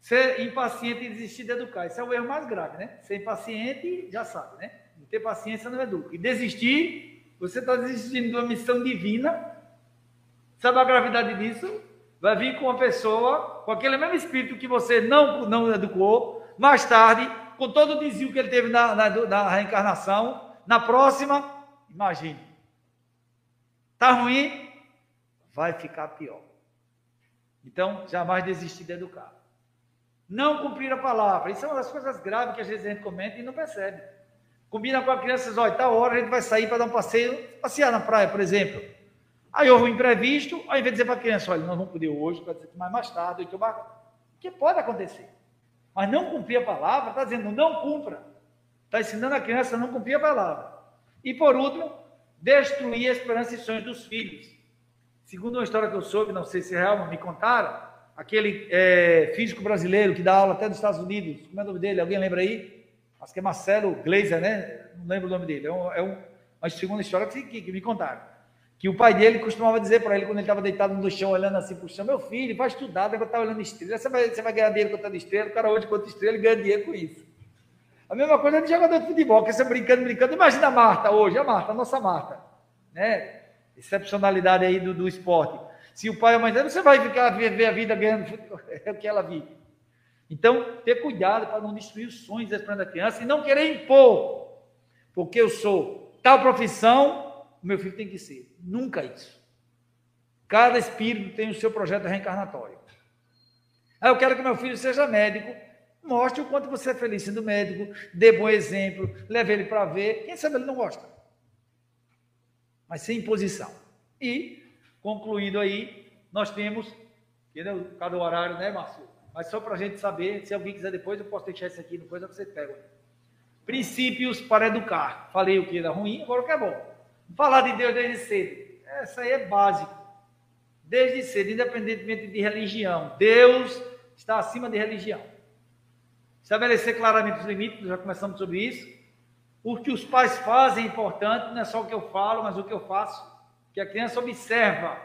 Ser impaciente e desistir de educar. Esse é o erro mais grave, né? Ser impaciente, já sabe, né? Não ter paciência não educa. E desistir, você está desistindo de uma missão divina. Sabe a gravidade disso? Vai vir com uma pessoa, com aquele mesmo espírito que você não, não educou, mais tarde, com todo o desvio que ele teve na, na, na reencarnação, na próxima, imagine. Está ruim? vai ficar pior. Então, jamais desistir de educar. Não cumprir a palavra. Isso é uma das coisas graves que às vezes a gente comenta e não percebe. Combina com a criança, olha, tal hora a gente vai sair para dar um passeio, passear na praia, por exemplo. Aí houve um imprevisto, ao invés de dizer para a criança, olha, nós vamos poder hoje, pode ser mais, mais tarde, que que pode acontecer. Mas não cumprir a palavra, está dizendo, não cumpra. Está ensinando a criança a não cumprir a palavra. E por último, destruir a esperança e sonhos dos filhos. Segundo uma história que eu soube, não sei se é real, mas me contaram, aquele é, físico brasileiro que dá aula até nos Estados Unidos, como é o nome dele? Alguém lembra aí? Acho que é Marcelo Gleiser, né? Não lembro o nome dele. É, um, é um, uma segunda história que, que, que me contaram. Que o pai dele costumava dizer para ele, quando ele estava deitado no chão, olhando assim para o chão: Meu filho, vai estudar, deve estar olhando estrela. Você vai, você vai ganhar dinheiro contando estrela. O cara hoje conta estrela e ganha dinheiro com isso. A mesma coisa de jogador de futebol, que você brincando, brincando. Imagina a Marta hoje, a Marta, a nossa Marta. Né? excepcionalidade aí do, do esporte. Se o pai ou a mãe diz, você vai ficar ver a vida ganhando é o que ela vive. Então, ter cuidado para não destruir os sonhos da criança e não querer impor, porque eu sou tal profissão, o meu filho tem que ser. Nunca isso. Cada espírito tem o seu projeto reencarnatório. Ah, eu quero que meu filho seja médico. Mostre o quanto você é feliz sendo médico, dê bom exemplo, leve ele para ver. Quem sabe ele não gosta mas sem imposição. E, concluindo aí, nós temos, entendeu? Cada horário, né, Márcio? Mas só para a gente saber, se alguém quiser depois, eu posso deixar isso aqui, depois você pega. Princípios para educar. Falei o que era ruim, agora o que é bom. Falar de Deus desde cedo. Essa aí é básico. Desde cedo, independentemente de religião. Deus está acima de religião. Estabelecer claramente os limites, já começamos sobre isso. O que os pais fazem é importante, não é só o que eu falo, mas o que eu faço. Que a criança observa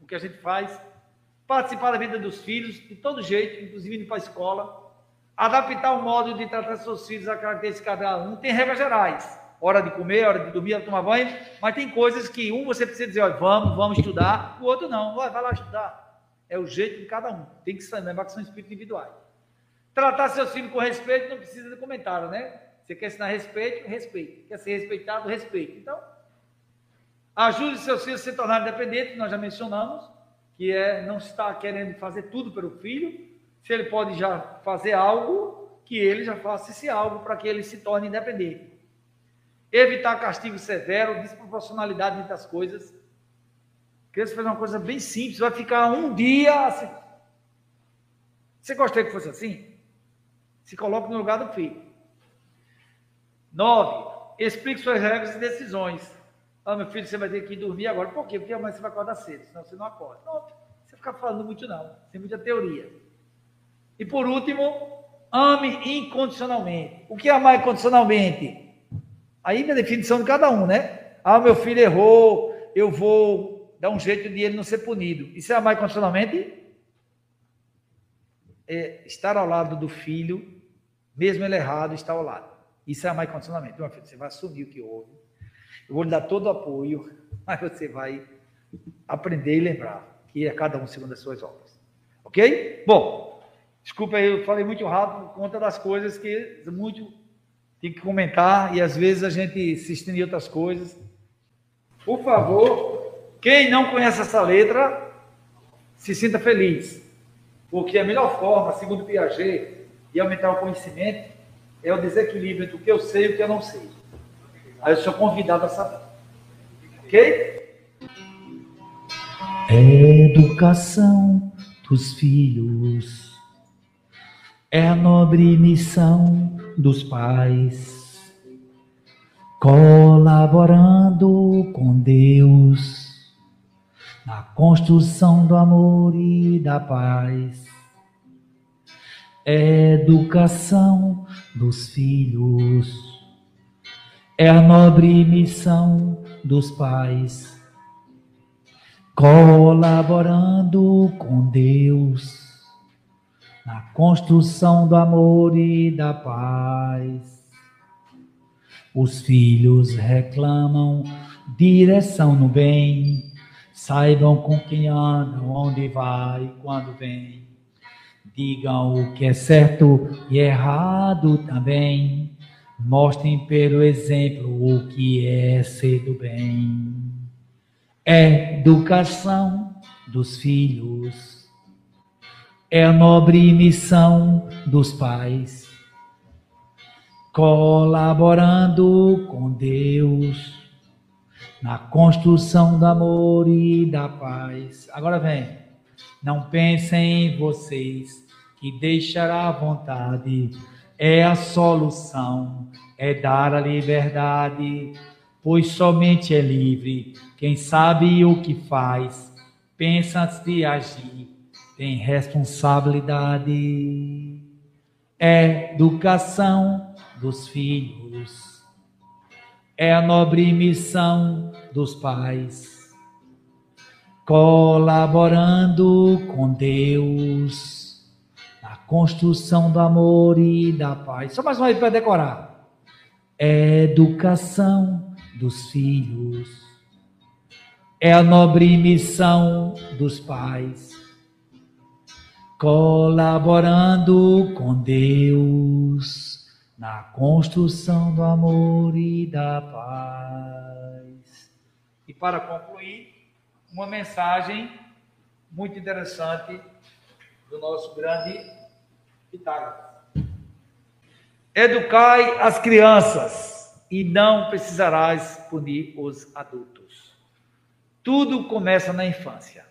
o que a gente faz. Participar da vida dos filhos, de todo jeito, inclusive indo para a escola. Adaptar o modo de tratar seus filhos à característica de cada um. Tem regras gerais. Hora de comer, hora de dormir, hora de tomar banho. Mas tem coisas que um você precisa dizer, olha, vamos, vamos estudar. O outro não, vai, vai lá estudar. É o jeito de cada um. Tem que lembrar que são espíritos individuais. Tratar seus filhos com respeito não precisa de comentário, né? Você quer ensinar respeito? Respeito. Quer ser respeitado? Respeito. Então, ajude seus filhos a se tornarem independentes, nós já mencionamos, que é não estar querendo fazer tudo pelo filho. Se ele pode já fazer algo, que ele já faça esse algo para que ele se torne independente. Evitar castigo severo, desproporcionalidade entre as coisas. Criança faz uma coisa bem simples, vai ficar um dia assim. Você gostaria que fosse assim? Se coloque no lugar do filho. Nove, explique suas regras e decisões. Ah, meu filho, você vai ter que dormir agora. Por quê? Porque amanhã você vai acordar cedo, senão você não acorda. Não, você fica falando muito não, tem muita teoria. E por último, ame incondicionalmente. O que é amar incondicionalmente? Aí a definição de cada um, né? Ah, meu filho errou, eu vou dar um jeito de ele não ser punido. Isso é amar incondicionalmente? É estar ao lado do filho mesmo ele errado, está ao lado. Isso é amar incondicionalmente. Meu filho, você vai assumir o que houve. Eu vou lhe dar todo o apoio, mas você vai aprender e lembrar que é cada um segundo as suas obras. Ok? Bom, desculpa aí, eu falei muito rápido por conta das coisas que muito tem que comentar e às vezes a gente se estende outras coisas. Por favor, quem não conhece essa letra, se sinta feliz, porque a melhor forma, segundo Piaget, e aumentar o conhecimento é o desequilíbrio entre o que eu sei e o que eu não sei. Aí eu sou convidado a saber. Ok? Educação dos filhos é a nobre missão dos pais, colaborando com Deus na construção do amor e da paz educação dos filhos. É a nobre missão dos pais, colaborando com Deus na construção do amor e da paz. Os filhos reclamam direção no bem, saibam com quem andam, onde vai, quando vem Digam o que é certo e errado também. Mostrem pelo exemplo o que é ser do bem. Educação dos filhos é a nobre missão dos pais, colaborando com Deus na construção do amor e da paz. Agora vem, não pensem em vocês que deixará a vontade. É a solução, é dar a liberdade, pois somente é livre. Quem sabe o que faz, pensa antes de agir, tem responsabilidade. É educação dos filhos, é a nobre missão dos pais, colaborando com Deus construção do amor e da paz. Só mais uma vez para decorar. Educação dos filhos é a nobre missão dos pais, colaborando com Deus na construção do amor e da paz. E para concluir, uma mensagem muito interessante do nosso grande Pitágoras. Educai as crianças e não precisarás punir os adultos. Tudo começa na infância.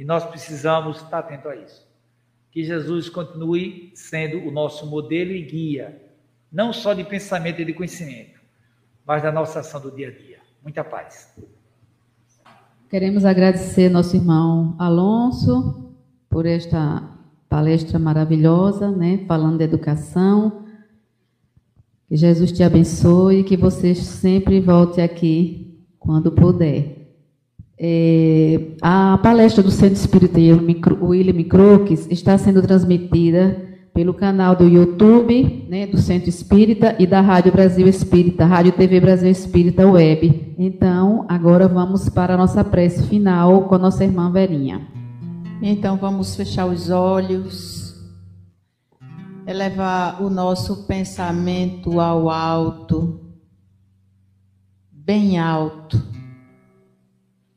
E nós precisamos estar atento a isso. Que Jesus continue sendo o nosso modelo e guia, não só de pensamento e de conhecimento, mas da nossa ação do dia a dia. Muita paz. Queremos agradecer nosso irmão Alonso por esta palestra maravilhosa, né? Falando de educação. Que Jesus te abençoe e que você sempre volte aqui quando puder. É, a palestra do Centro Espírita William Crookes está sendo transmitida pelo canal do YouTube, né, do Centro Espírita e da Rádio Brasil Espírita, Rádio TV Brasil Espírita Web. Então, agora vamos para a nossa prece final com a nossa irmã Verinha. Então, vamos fechar os olhos, elevar o nosso pensamento ao alto, bem alto,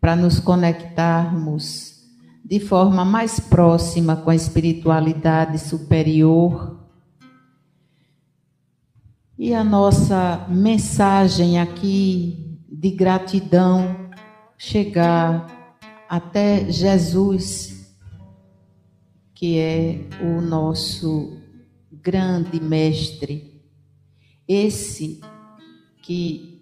para nos conectarmos de forma mais próxima com a espiritualidade superior. E a nossa mensagem aqui de gratidão chegar até Jesus, que é o nosso grande mestre, esse que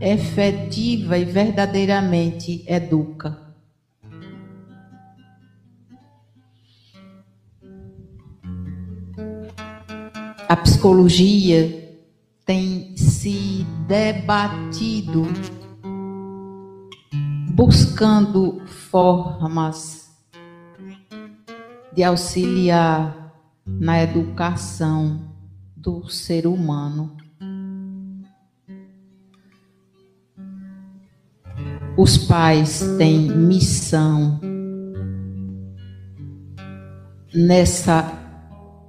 efetiva e verdadeiramente educa. a psicologia tem se debatido buscando formas de auxiliar na educação do ser humano. Os pais têm missão nessa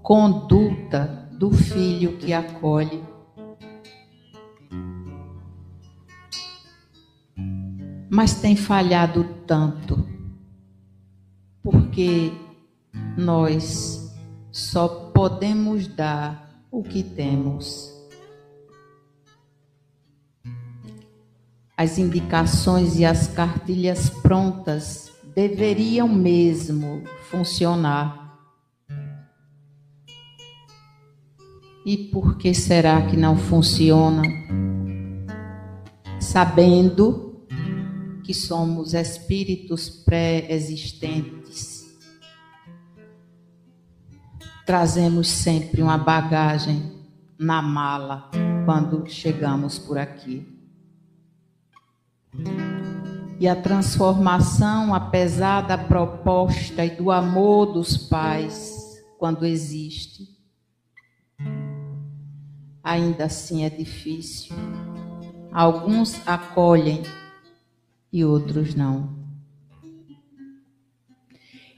conduta do filho que acolhe. Mas tem falhado tanto, porque nós só podemos dar o que temos. As indicações e as cartilhas prontas deveriam mesmo funcionar E por que será que não funciona? Sabendo que somos espíritos pré-existentes, trazemos sempre uma bagagem na mala quando chegamos por aqui. E a transformação, apesar da proposta e do amor dos pais, quando existe, ainda assim é difícil. Alguns acolhem e outros não.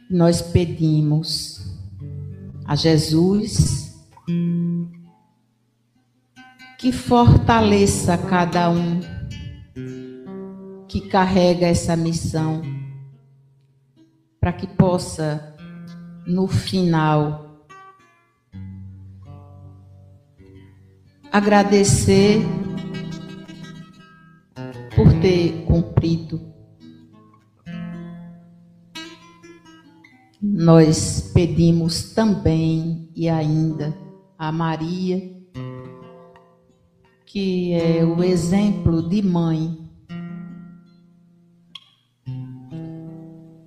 Nós pedimos a Jesus que fortaleça cada um que carrega essa missão, para que possa, no final, agradecer por ter cumprido. Nós pedimos também e ainda a Maria, que é o exemplo de mãe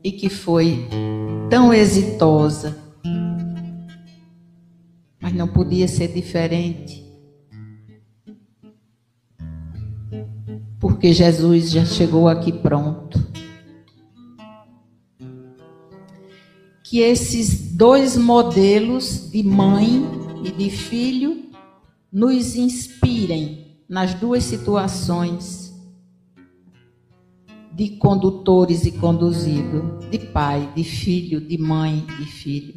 e que foi tão exitosa, mas não podia ser diferente. Porque Jesus já chegou aqui pronto. Que esses dois modelos de mãe e de filho nos inspirem nas duas situações de condutores e conduzido, de pai, de filho, de mãe e filho.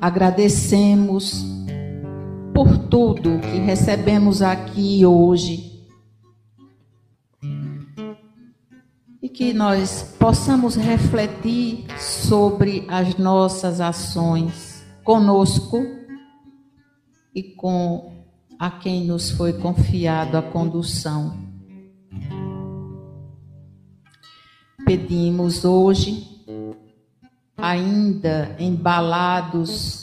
Agradecemos por tudo que recebemos aqui hoje. E que nós possamos refletir sobre as nossas ações conosco e com a quem nos foi confiado a condução. Pedimos hoje, ainda embalados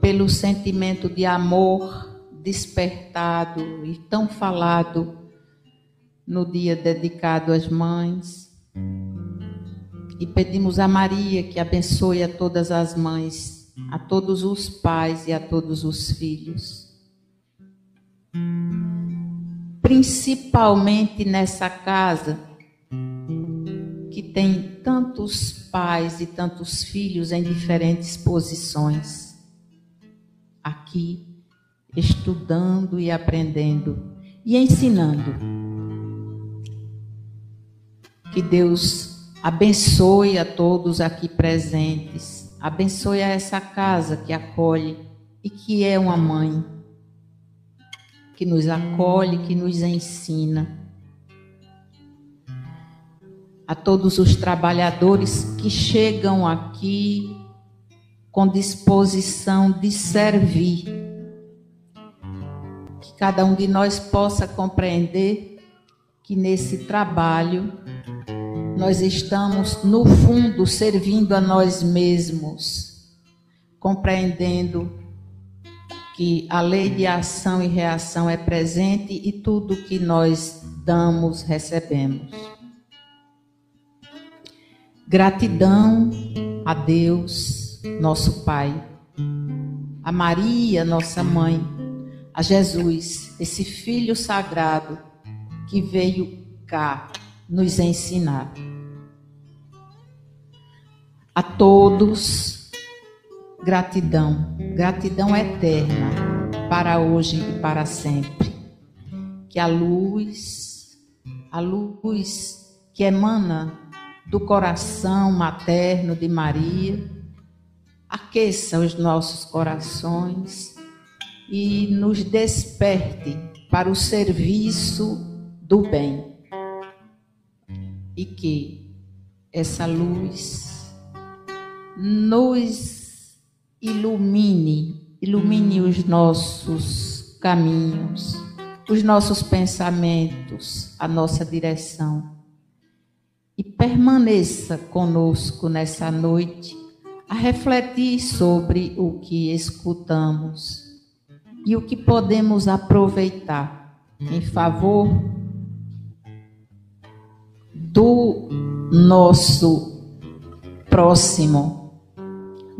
pelo sentimento de amor despertado e tão falado no dia dedicado às mães. E pedimos a Maria que abençoe a todas as mães, a todos os pais e a todos os filhos. Principalmente nessa casa que tem tantos pais e tantos filhos em diferentes posições. Aqui, estudando e aprendendo e ensinando. Que Deus abençoe a todos aqui presentes, abençoe a essa casa que acolhe e que é uma mãe, que nos acolhe, que nos ensina a todos os trabalhadores que chegam aqui com disposição de servir. Que cada um de nós possa compreender que nesse trabalho nós estamos, no fundo, servindo a nós mesmos, compreendendo que a lei de ação e reação é presente e tudo que nós damos, recebemos. Gratidão a Deus, nosso Pai, a Maria, nossa mãe, a Jesus, esse Filho sagrado que veio cá nos ensinar. A todos, gratidão, gratidão eterna para hoje e para sempre. Que a luz, a luz que emana do coração materno de Maria, aqueça os nossos corações e nos desperte para o serviço do bem. E que essa luz nos ilumine, ilumine os nossos caminhos, os nossos pensamentos, a nossa direção. E permaneça conosco nessa noite a refletir sobre o que escutamos e o que podemos aproveitar em favor do nosso próximo,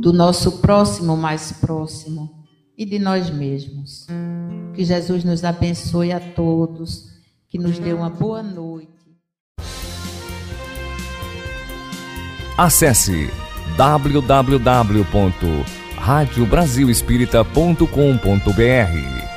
do nosso próximo mais próximo e de nós mesmos. Que Jesus nos abençoe a todos, que nos dê uma boa noite. Acesse www.radiobrasilespírita.com.br